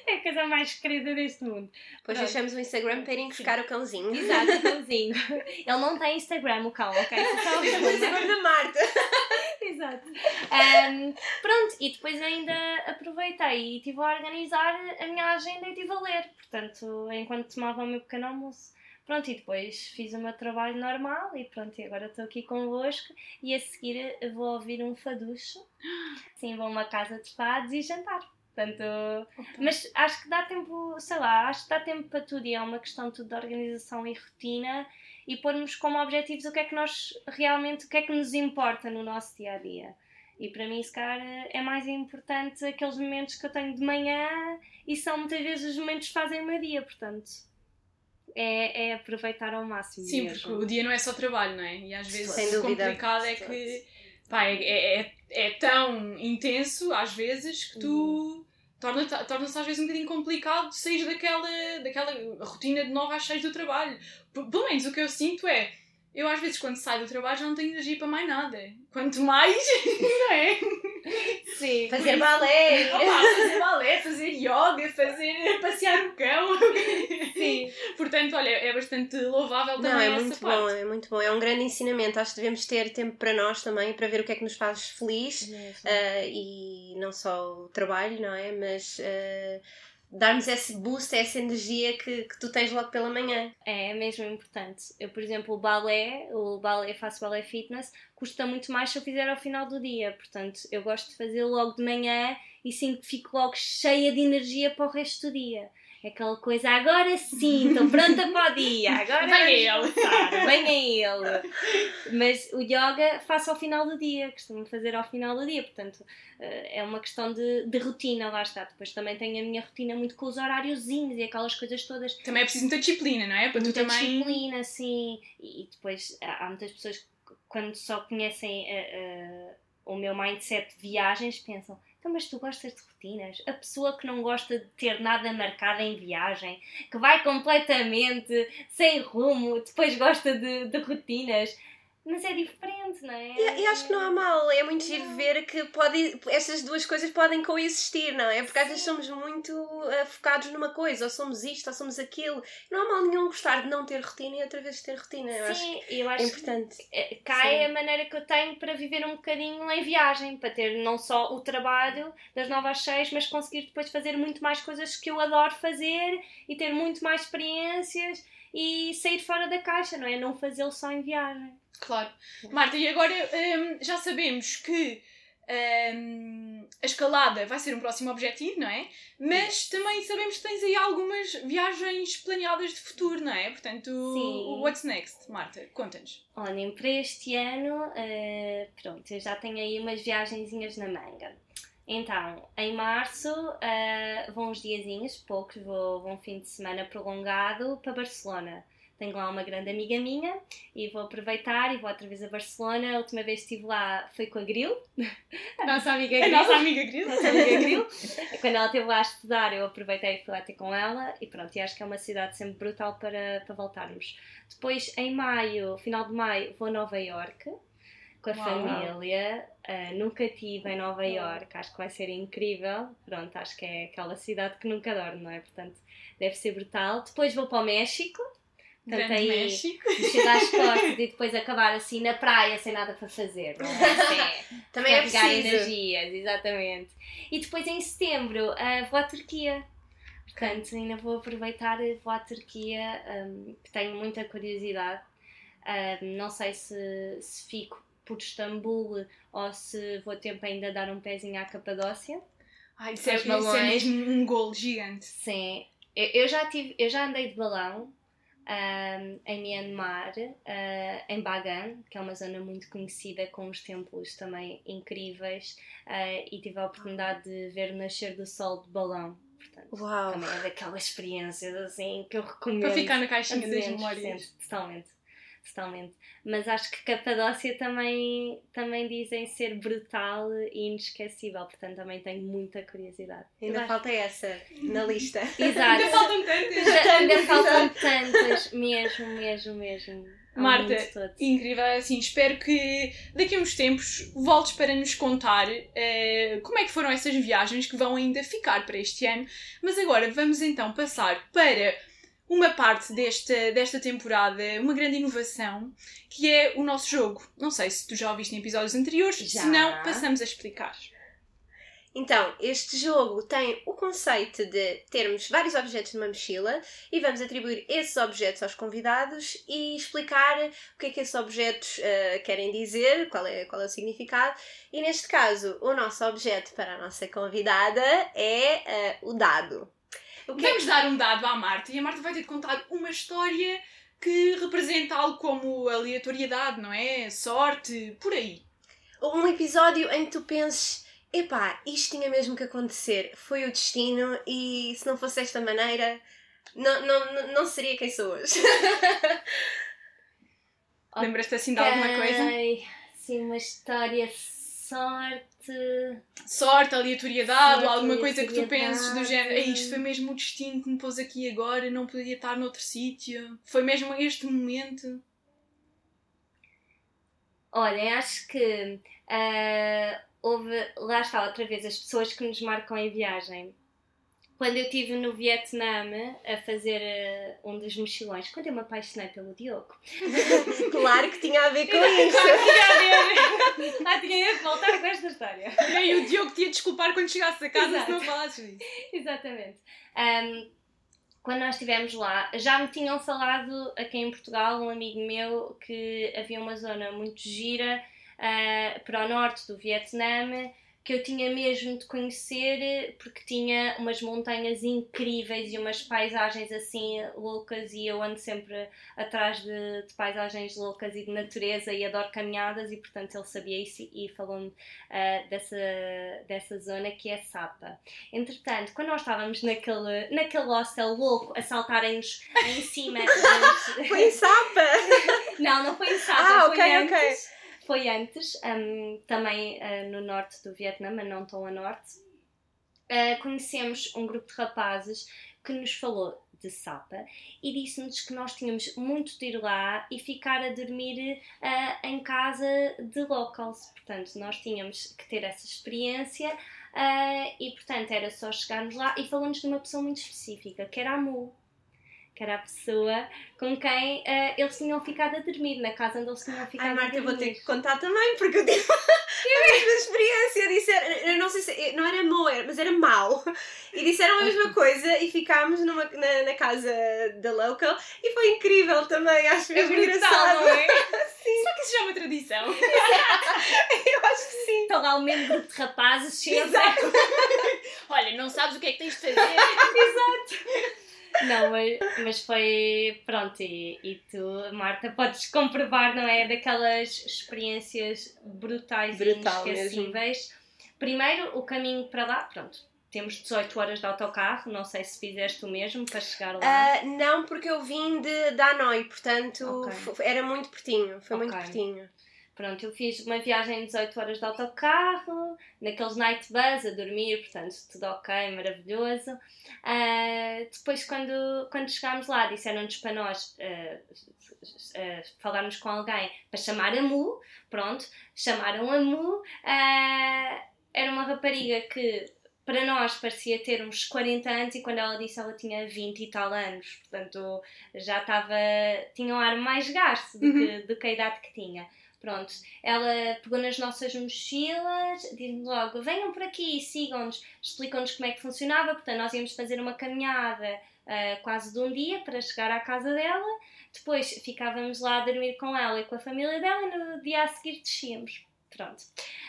É a coisa mais querida deste mundo. Depois Pronto. deixamos o Instagram para irem buscar o cãozinho. Exato, o cãozinho. Ele não tem Instagram, o cão, ok? Deixamos o. Instagram da Marta. Exato. Ahm, pronto, e depois ainda aproveitei e estive a organizar a minha agenda e estive a ler. Portanto, enquanto tomava o meu pequeno almoço. Pronto, e depois fiz o meu trabalho normal e pronto, e agora estou aqui convosco e a seguir vou ouvir um faducho. Sim, vou a uma casa de fados e jantar. Portanto, mas acho que dá tempo, sei lá, acho que dá tempo para tudo e é uma questão tudo de organização e rotina e pormos como objetivos o que é que nós realmente, o que é que nos importa no nosso dia a dia. E para mim, se calhar, é mais importante aqueles momentos que eu tenho de manhã e são muitas vezes os momentos que fazem o meu dia, portanto. É, é aproveitar ao máximo. Sim, mesmo. porque o dia não é só trabalho, não é? E às vezes Sem o dúvida. complicado é que pá, é, é, é- é tão intenso às vezes que tu torna- torna-se às vezes um bocadinho complicado sair daquela, daquela rotina de 9 às 6 do trabalho. Pelo menos o que eu sinto é. Eu às vezes quando saio do trabalho já não tenho energia para mais nada. Quanto mais, não é? Sim. Fazer balé. Opa, fazer balé, fazer yoga, fazer passear o cão. Sim. Portanto, olha, é bastante louvável também Não, é essa muito parte. bom, é muito bom. É um grande ensinamento. Acho que devemos ter tempo para nós também, para ver o que é que nos faz feliz ah, e não só o trabalho, não é? Mas ah, darmos esse boost, essa energia que, que tu tens logo pela manhã. É, é mesmo importante. Eu, por exemplo, o balé, o balé, faço balé fitness, custa muito mais se eu fizer ao final do dia. Portanto, eu gosto de fazer logo de manhã e sinto que fico logo cheia de energia para o resto do dia. É aquela coisa, agora sim, estou pronta para o dia, agora Venha ele. começar, venha ele. Mas o yoga faço ao final do dia, costumo fazer ao final do dia, portanto eh, é uma questão de, de rotina, lá está. Depois também tenho a minha rotina muito com os horáriozinhos e aquelas coisas todas Também é preciso muita disciplina, não é? Para tu muita também. disciplina, assim, e depois há há muitas pessoas que quando só conhecem eh, eh, o meu mindset de viagens pensam, então mas tu gostas de rotinas? A pessoa que não gosta de ter nada marcado em viagem, que vai completamente sem rumo, depois gosta de, de rotinas, mas é diferente, não é? E, e acho que não há mal, é muito giro ver que pode, estas duas coisas podem coexistir, não é? Porque às vezes somos muito ah, focados numa coisa, ou somos isto, ou somos aquilo. Não há mal nenhum gostar de não ter rotina e outra vez ter rotina. Eu acho Sim, eu que é acho que importante. É, cá Sim. é a maneira que eu tenho para viver um bocadinho em viagem, para ter não só o trabalho das 9 às 6, mas conseguir depois fazer muito mais coisas que eu adoro fazer e ter muito mais experiências e sair fora da caixa, não é? Não fazê-lo só em viagem. Claro. Marta, e agora hum, já sabemos que hum, a escalada vai ser um próximo objetivo, não é? Mas também sabemos que tens aí algumas viagens planeadas de futuro, não é? Portanto, Sim. what's next, Marta? Conta-nos. Olhem, para este ano, eh, pronto, eu já tenho aí umas viagenzinhas na manga. Então, em março eh, vão uns diazinhos, poucos, vou, vou um fim de semana prolongado para Barcelona. Tenho lá uma grande amiga minha e vou aproveitar e vou outra vez a Barcelona. A última vez que estive lá foi com a Gril, a nossa amiga A Gril. nossa amiga querida. Nossa amiga Gril. Quando ela esteve lá a estudar, eu aproveitei e fui lá ter com ela e pronto, e acho que é uma cidade sempre brutal para, para voltarmos. Depois, em maio, final de maio, vou a Nova York com a Uau. família. Ah, nunca estive em Nova York, acho que vai ser incrível. Pronto, acho que é aquela cidade que nunca dorme, não é? Portanto, deve ser brutal. Depois vou para o México. Portanto, Grande aí México. chegar às costas e depois acabar assim na praia sem nada para fazer. Não é? É- Também é preciso. energias, exatamente. E depois em setembro ah, vou à Turquia. Portanto, ainda vou aproveitar e vou à Turquia, um, que tenho muita curiosidade. Um, não sei se, se fico por Istambul ou se vou tempo ainda dar um pezinho à Capadócia. Ai, isso é, isso é mesmo um golo gigante. Sim, eu, eu já tive, eu já andei de balão ahm, em Myanmar, ah, em Bagan, que é uma zona muito conhecida com os templos também incríveis, ah, e tive a oportunidade de ver o nascer do sol de balão. Portanto, Uau! também é daquelas experiências assim que eu recomendo. Para ficar na caixinha das 200%, memórias. Totalmente. Totalmente. Mas acho que Capadócia também, também dizem ser brutal e inesquecível, portanto também tenho muita curiosidade. Ainda acho- falta essa na lista. Exato. Ainda faltam tantas. Ainda, faltam tantas, mesmo, mesmo, mesmo. Marta. Incrível, assim, espero que daqui a uns tempos voltes para nos contar eh, como é que foram essas viagens que vão ainda ficar para este ano. Mas agora vamos então passar para uma parte desta, desta temporada, uma grande inovação, que é o nosso jogo. Não sei se tu já ouviste em episódios anteriores, Já. se não, passamos a explicar. Então, este jogo tem o conceito de termos vários objetos numa mochila e vamos atribuir esses objetos aos convidados e explicar o que é que esses objetos eh, querem dizer, qual é, qual é o significado. E neste caso, o nosso objeto para a nossa convidada é eh, o dado. O que é Vamos dar um dado à Marta e a Marta vai ter de contar uma história que representa algo como aleatoriedade, não é? Sorte, por aí. um episódio em que tu penses, epá, isto tinha mesmo que acontecer, foi o destino e se não fosse desta maneira, não, não, não- não seria quem sou hoje. Lembras-te assim de alguma coisa? Sim, uma história sorte. Sorte, aleatoriedade Sorte, ou alguma coisa que tu penses do género "Ei, isto foi mesmo o destino que me pôs aqui agora, não poderia estar noutro sítio. Foi mesmo este momento. Olha, acho que ah, houve, lá está outra vez, as pessoas que nos marcam em viagem. Quando eu estive no Vietnã a fazer ah, um dos mochilões, quando eu me apaixonei pelo Diogo. claro que tinha a ver com isso. ah, tinha de voltar com esta história. E aí o Diogo te ia desculpar quando chegasse a casa se não Exato. falasses disso. Exatamente. Ahm, quando nós estivemos lá, já me tinham falado aqui em Portugal, um amigo meu, que havia uma zona muito gira ah, para o norte do Vietnã que eu tinha mesmo de conhecer porque tinha umas montanhas incríveis e umas paisagens assim loucas e eu ando sempre atrás de, de paisagens loucas e de natureza e adoro caminhadas e portanto ele sabia isso e falou-me ah, dessa, dessa zona que é Sapa. Entretanto, quando nós estávamos naquele, naquele hostel louco a saltarem-nos em cima. Foi em Sapa! Não, não foi em Sapa, Ah, ok, antes. ok. Foi antes, hum, também ah, no norte do Vietnã, mas não tão a norte. Ah, conhecemos um grupo de rapazes que nos falou de Sapa e disse-nos que nós tínhamos muito de ir lá e ficar a dormir ah, em casa de locals. Portanto, nós tínhamos que ter essa experiência ah, e, portanto, era só chegarmos lá e falou-nos de uma pessoa muito específica, que era a Mu. Que era a pessoa com quem ah, eles tinham ficado a dormir, na casa onde eles tinham ficado Ai, a Marta, eu dormir. vou ter que contar também, porque eu tive a mesma experiência. Disseram, eu não sei se não era mau, mas era mau. E disseram a mesma coisa e ficámos numa, na, na casa da local e foi incrível também. Acho É mesmo brutal, engraçado. não é? Só que isso já é uma tradição. Eu acho que sim. Estão lá o mesmo grupo de rapazes, chega. Olha, não sabes o que é que tens de fazer. Não, mas, mas foi. Pronto, e, e tu, Marta, podes comprovar, não é? Daquelas experiências brutais Brutal e inesquecíveis. Primeiro, o caminho para lá, pronto. Temos 18 horas de autocarro, não sei se fizeste o mesmo para chegar lá. Ah, não, porque eu vim de, da Hanoi, portanto Ok. f- era muito pertinho. Foi muito Ok. pertinho. Pronto, eu fiz uma viagem de 18 horas de autocarro, naqueles night bus a dormir, portanto, tudo ok, maravilhoso. Ah, depois, quando, quando chegámos lá, disseram-nos para nós ah, ah, falarmos com alguém para chamar a Mu, pronto, chamaram a Mu. era uma rapariga que para nós parecia ter uns 40 anos e quando ela disse ela tinha 20 e tal anos, portanto já estava, tinha um ar mais gasto do, que, do que a idade que tinha. Pronto, ela pegou nas nossas mochilas, diz-nos logo: venham por aqui, sigam-nos, explicam-nos como é que funcionava. Portanto, nós íamos fazer uma caminhada ah, quase de um dia para chegar à casa dela. Depois ficávamos lá a dormir com ela e com a família dela, e no dia a seguir descíamos. Pronto.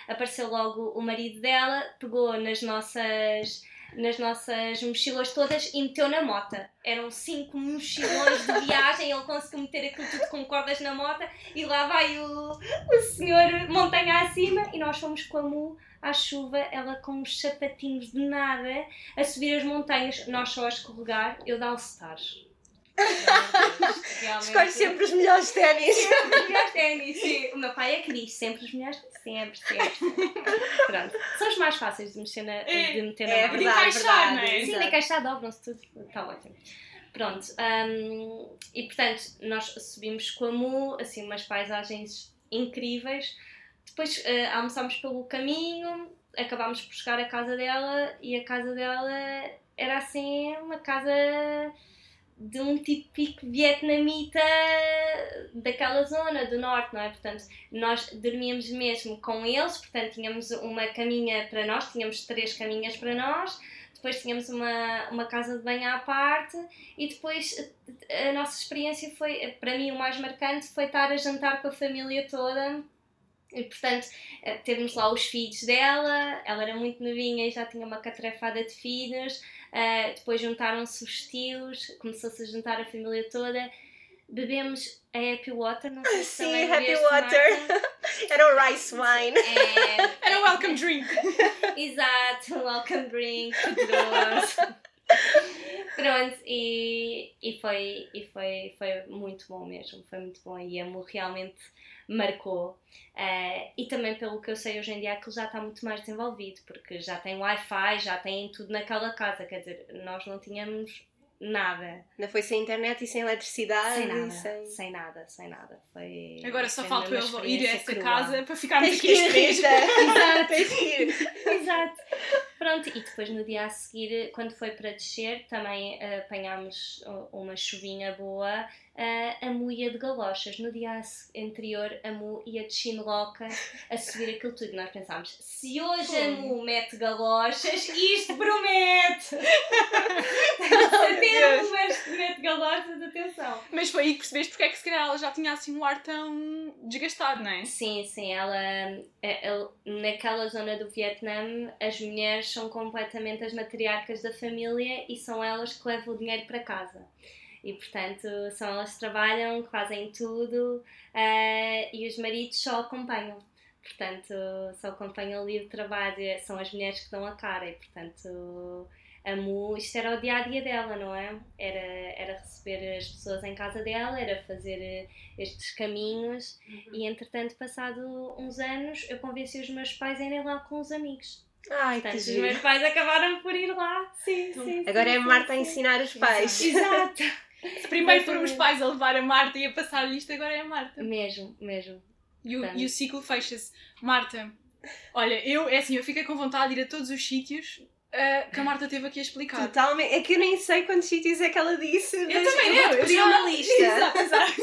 Apareceu logo o marido dela, pegou nas nossas nas nossas mochilas todas e meteu na mota. Eram cinco mochilões de viagem, ele conseguiu meter aquilo tudo com cordas na mota e lá vai o, o senhor montanha acima e nós fomos com a Mu à chuva, ela com os sapatinhos de nada, a subir as montanhas, nós só a escorregar, eu dar stars. Escolhe sempre os melhores ténis. Sempre os melhores ténis, sim. O meu pai é que diz sempre os melhores, sempre, sempre. Pronto. São os mais fáceis de, mexer na, de meter na É mão. De verdade, encaixar, verdade. não é? Sim, na caixa dobram-se tudo. Está ótimo. Pronto. hum, e portanto, nós subimos com a Mu, assim, umas paisagens incríveis. Depois eh, almoçámos pelo caminho, acabámos por chegar à casa dela e a casa dela era assim uma casa de um típico vietnamita daquela zona do norte, não é? Portanto, nós dormíamos mesmo com eles, portanto, tínhamos uma caminha para nós, tínhamos três caminhas para nós, depois tínhamos uma, uma casa de banho à parte e depois a nossa experiência foi, para mim, o mais marcante foi estar a jantar com a família toda. E, portanto, eh, termos lá os filhos dela, ela era muito novinha e já tinha uma catrefada de filhos, Uh, depois juntaram-se os tios, começou-se a juntar a família toda. Bebemos a Happy Water, não sei se Sim, Happy Water. Era o rice wine. É, Era o welcome drink. Exato, um welcome drink. Pronto, e, e, foi, e foi, foi muito bom mesmo, foi muito bom e a Mu realmente marcou. Eh, e também pelo que eu sei hoje em dia aquilo já está muito mais desenvolvido, porque já tem Wi-Fi, já tem tudo naquela casa, quer dizer, nós não tínhamos nada, Não foi sem internet e sem eletricidade. sem nada, sem... sem nada, sem nada. Foi, Agora só falta eu ir a essa crua. casa para ficarmos aqui as três. Exato. Exato. Pronto, e depois no dia a seguir, quando foi para descer, também eh, apanhámos uh, uma chuvinha boa, eh, a Mu ia de galochas. No dia anterior, a Mu ia de chinloca a subir aquilo tudo. Nós pensámos, se hoje a Mu mete galochas, isto promete! A Mu mete galochas, atenção! Mas foi aí que percebeste porque é que se calhar ela já tinha assim um ar tão desgastado, não é? Sim, sim, ela, eh, ela- naquela zona do Vietnã, as mulheres são completamente as matriarcas da família e são elas que levam o dinheiro para casa. E portanto, são elas que trabalham, que fazem tudo eh, e os maridos só acompanham. Portanto, só acompanham ali o trabalho, são as mulheres que dão a cara e portanto. A Mu, isto era o dia a dia dela, não é? Era, era receber as pessoas em casa dela, era fazer eh, estes caminhos e entretanto, passado uns anos, eu convenci os meus pais a irem lá com os amigos. Ai, Portanto, os giro. meus pais acabaram por ir lá. Sim, sim. Agora sim, é a sim, Marta a ensinar os pais. Exato. Se primeiro foram os pais a levar a Marta e a passar isto, agora é a Marta. mesmo, mesmo. E o, e o ciclo fecha-se. Marta, olha, eu, é assim, eu fiquei com vontade de ir a todos os sítios ah, que a Marta teve aqui a explicar. Totalmente. É que eu nem sei quantos sítios é que ela disse. Eu também eu vou eu já- uma lista. Exato, exato.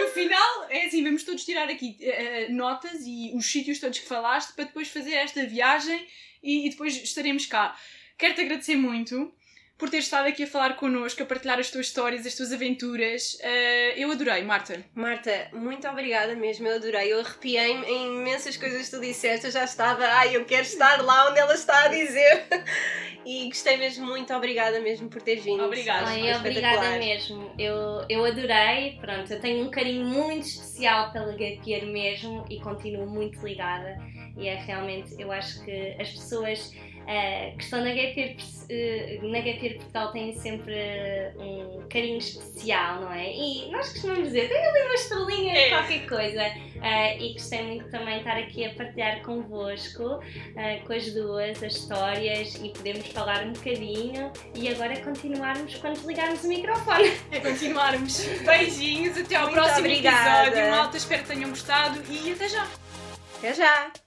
No final, é assim, vamos todos tirar aqui eh, notas e os sítios todos que falaste para depois fazer esta viagem e, e depois estaremos cá. Quero-te agradecer muito por ter estado aqui a falar connosco, a partilhar as tuas histórias, as tuas aventuras. Eh, eu adorei, Marta. Marta, muito obrigada mesmo, eu adorei. Eu arrepiei-me em imensas coisas que tu disseste. Eu já estava, ai, eu quero estar lá onde ela está a dizer. E gostei mesmo, muito obrigada mesmo por teres vindo. Obrigada. Ai, obrigada mesmo. Eu, eu adorei. Pronto, eu tenho um carinho muito especial pela Gapier mesmo e continuo muito ligada. E é realmente, eu acho que as pessoas eh, que estão na Gapier, eh, na Portugal têm sempre um carinho especial, não é? E nós costumamos dizer, tem ali uma estrelinha É. qualquer coisa. Eh, e gostei muito também de estar aqui a partilhar convosco, eh, com as duas, as histórias e podemos falar um bocadinho e agora continuarmos quando desligarmos o microfone. É continuarmos. Beijinhos, até ao Muito próximo obrigada. episódio. Malta, espero que tenham gostado e até já. Até já!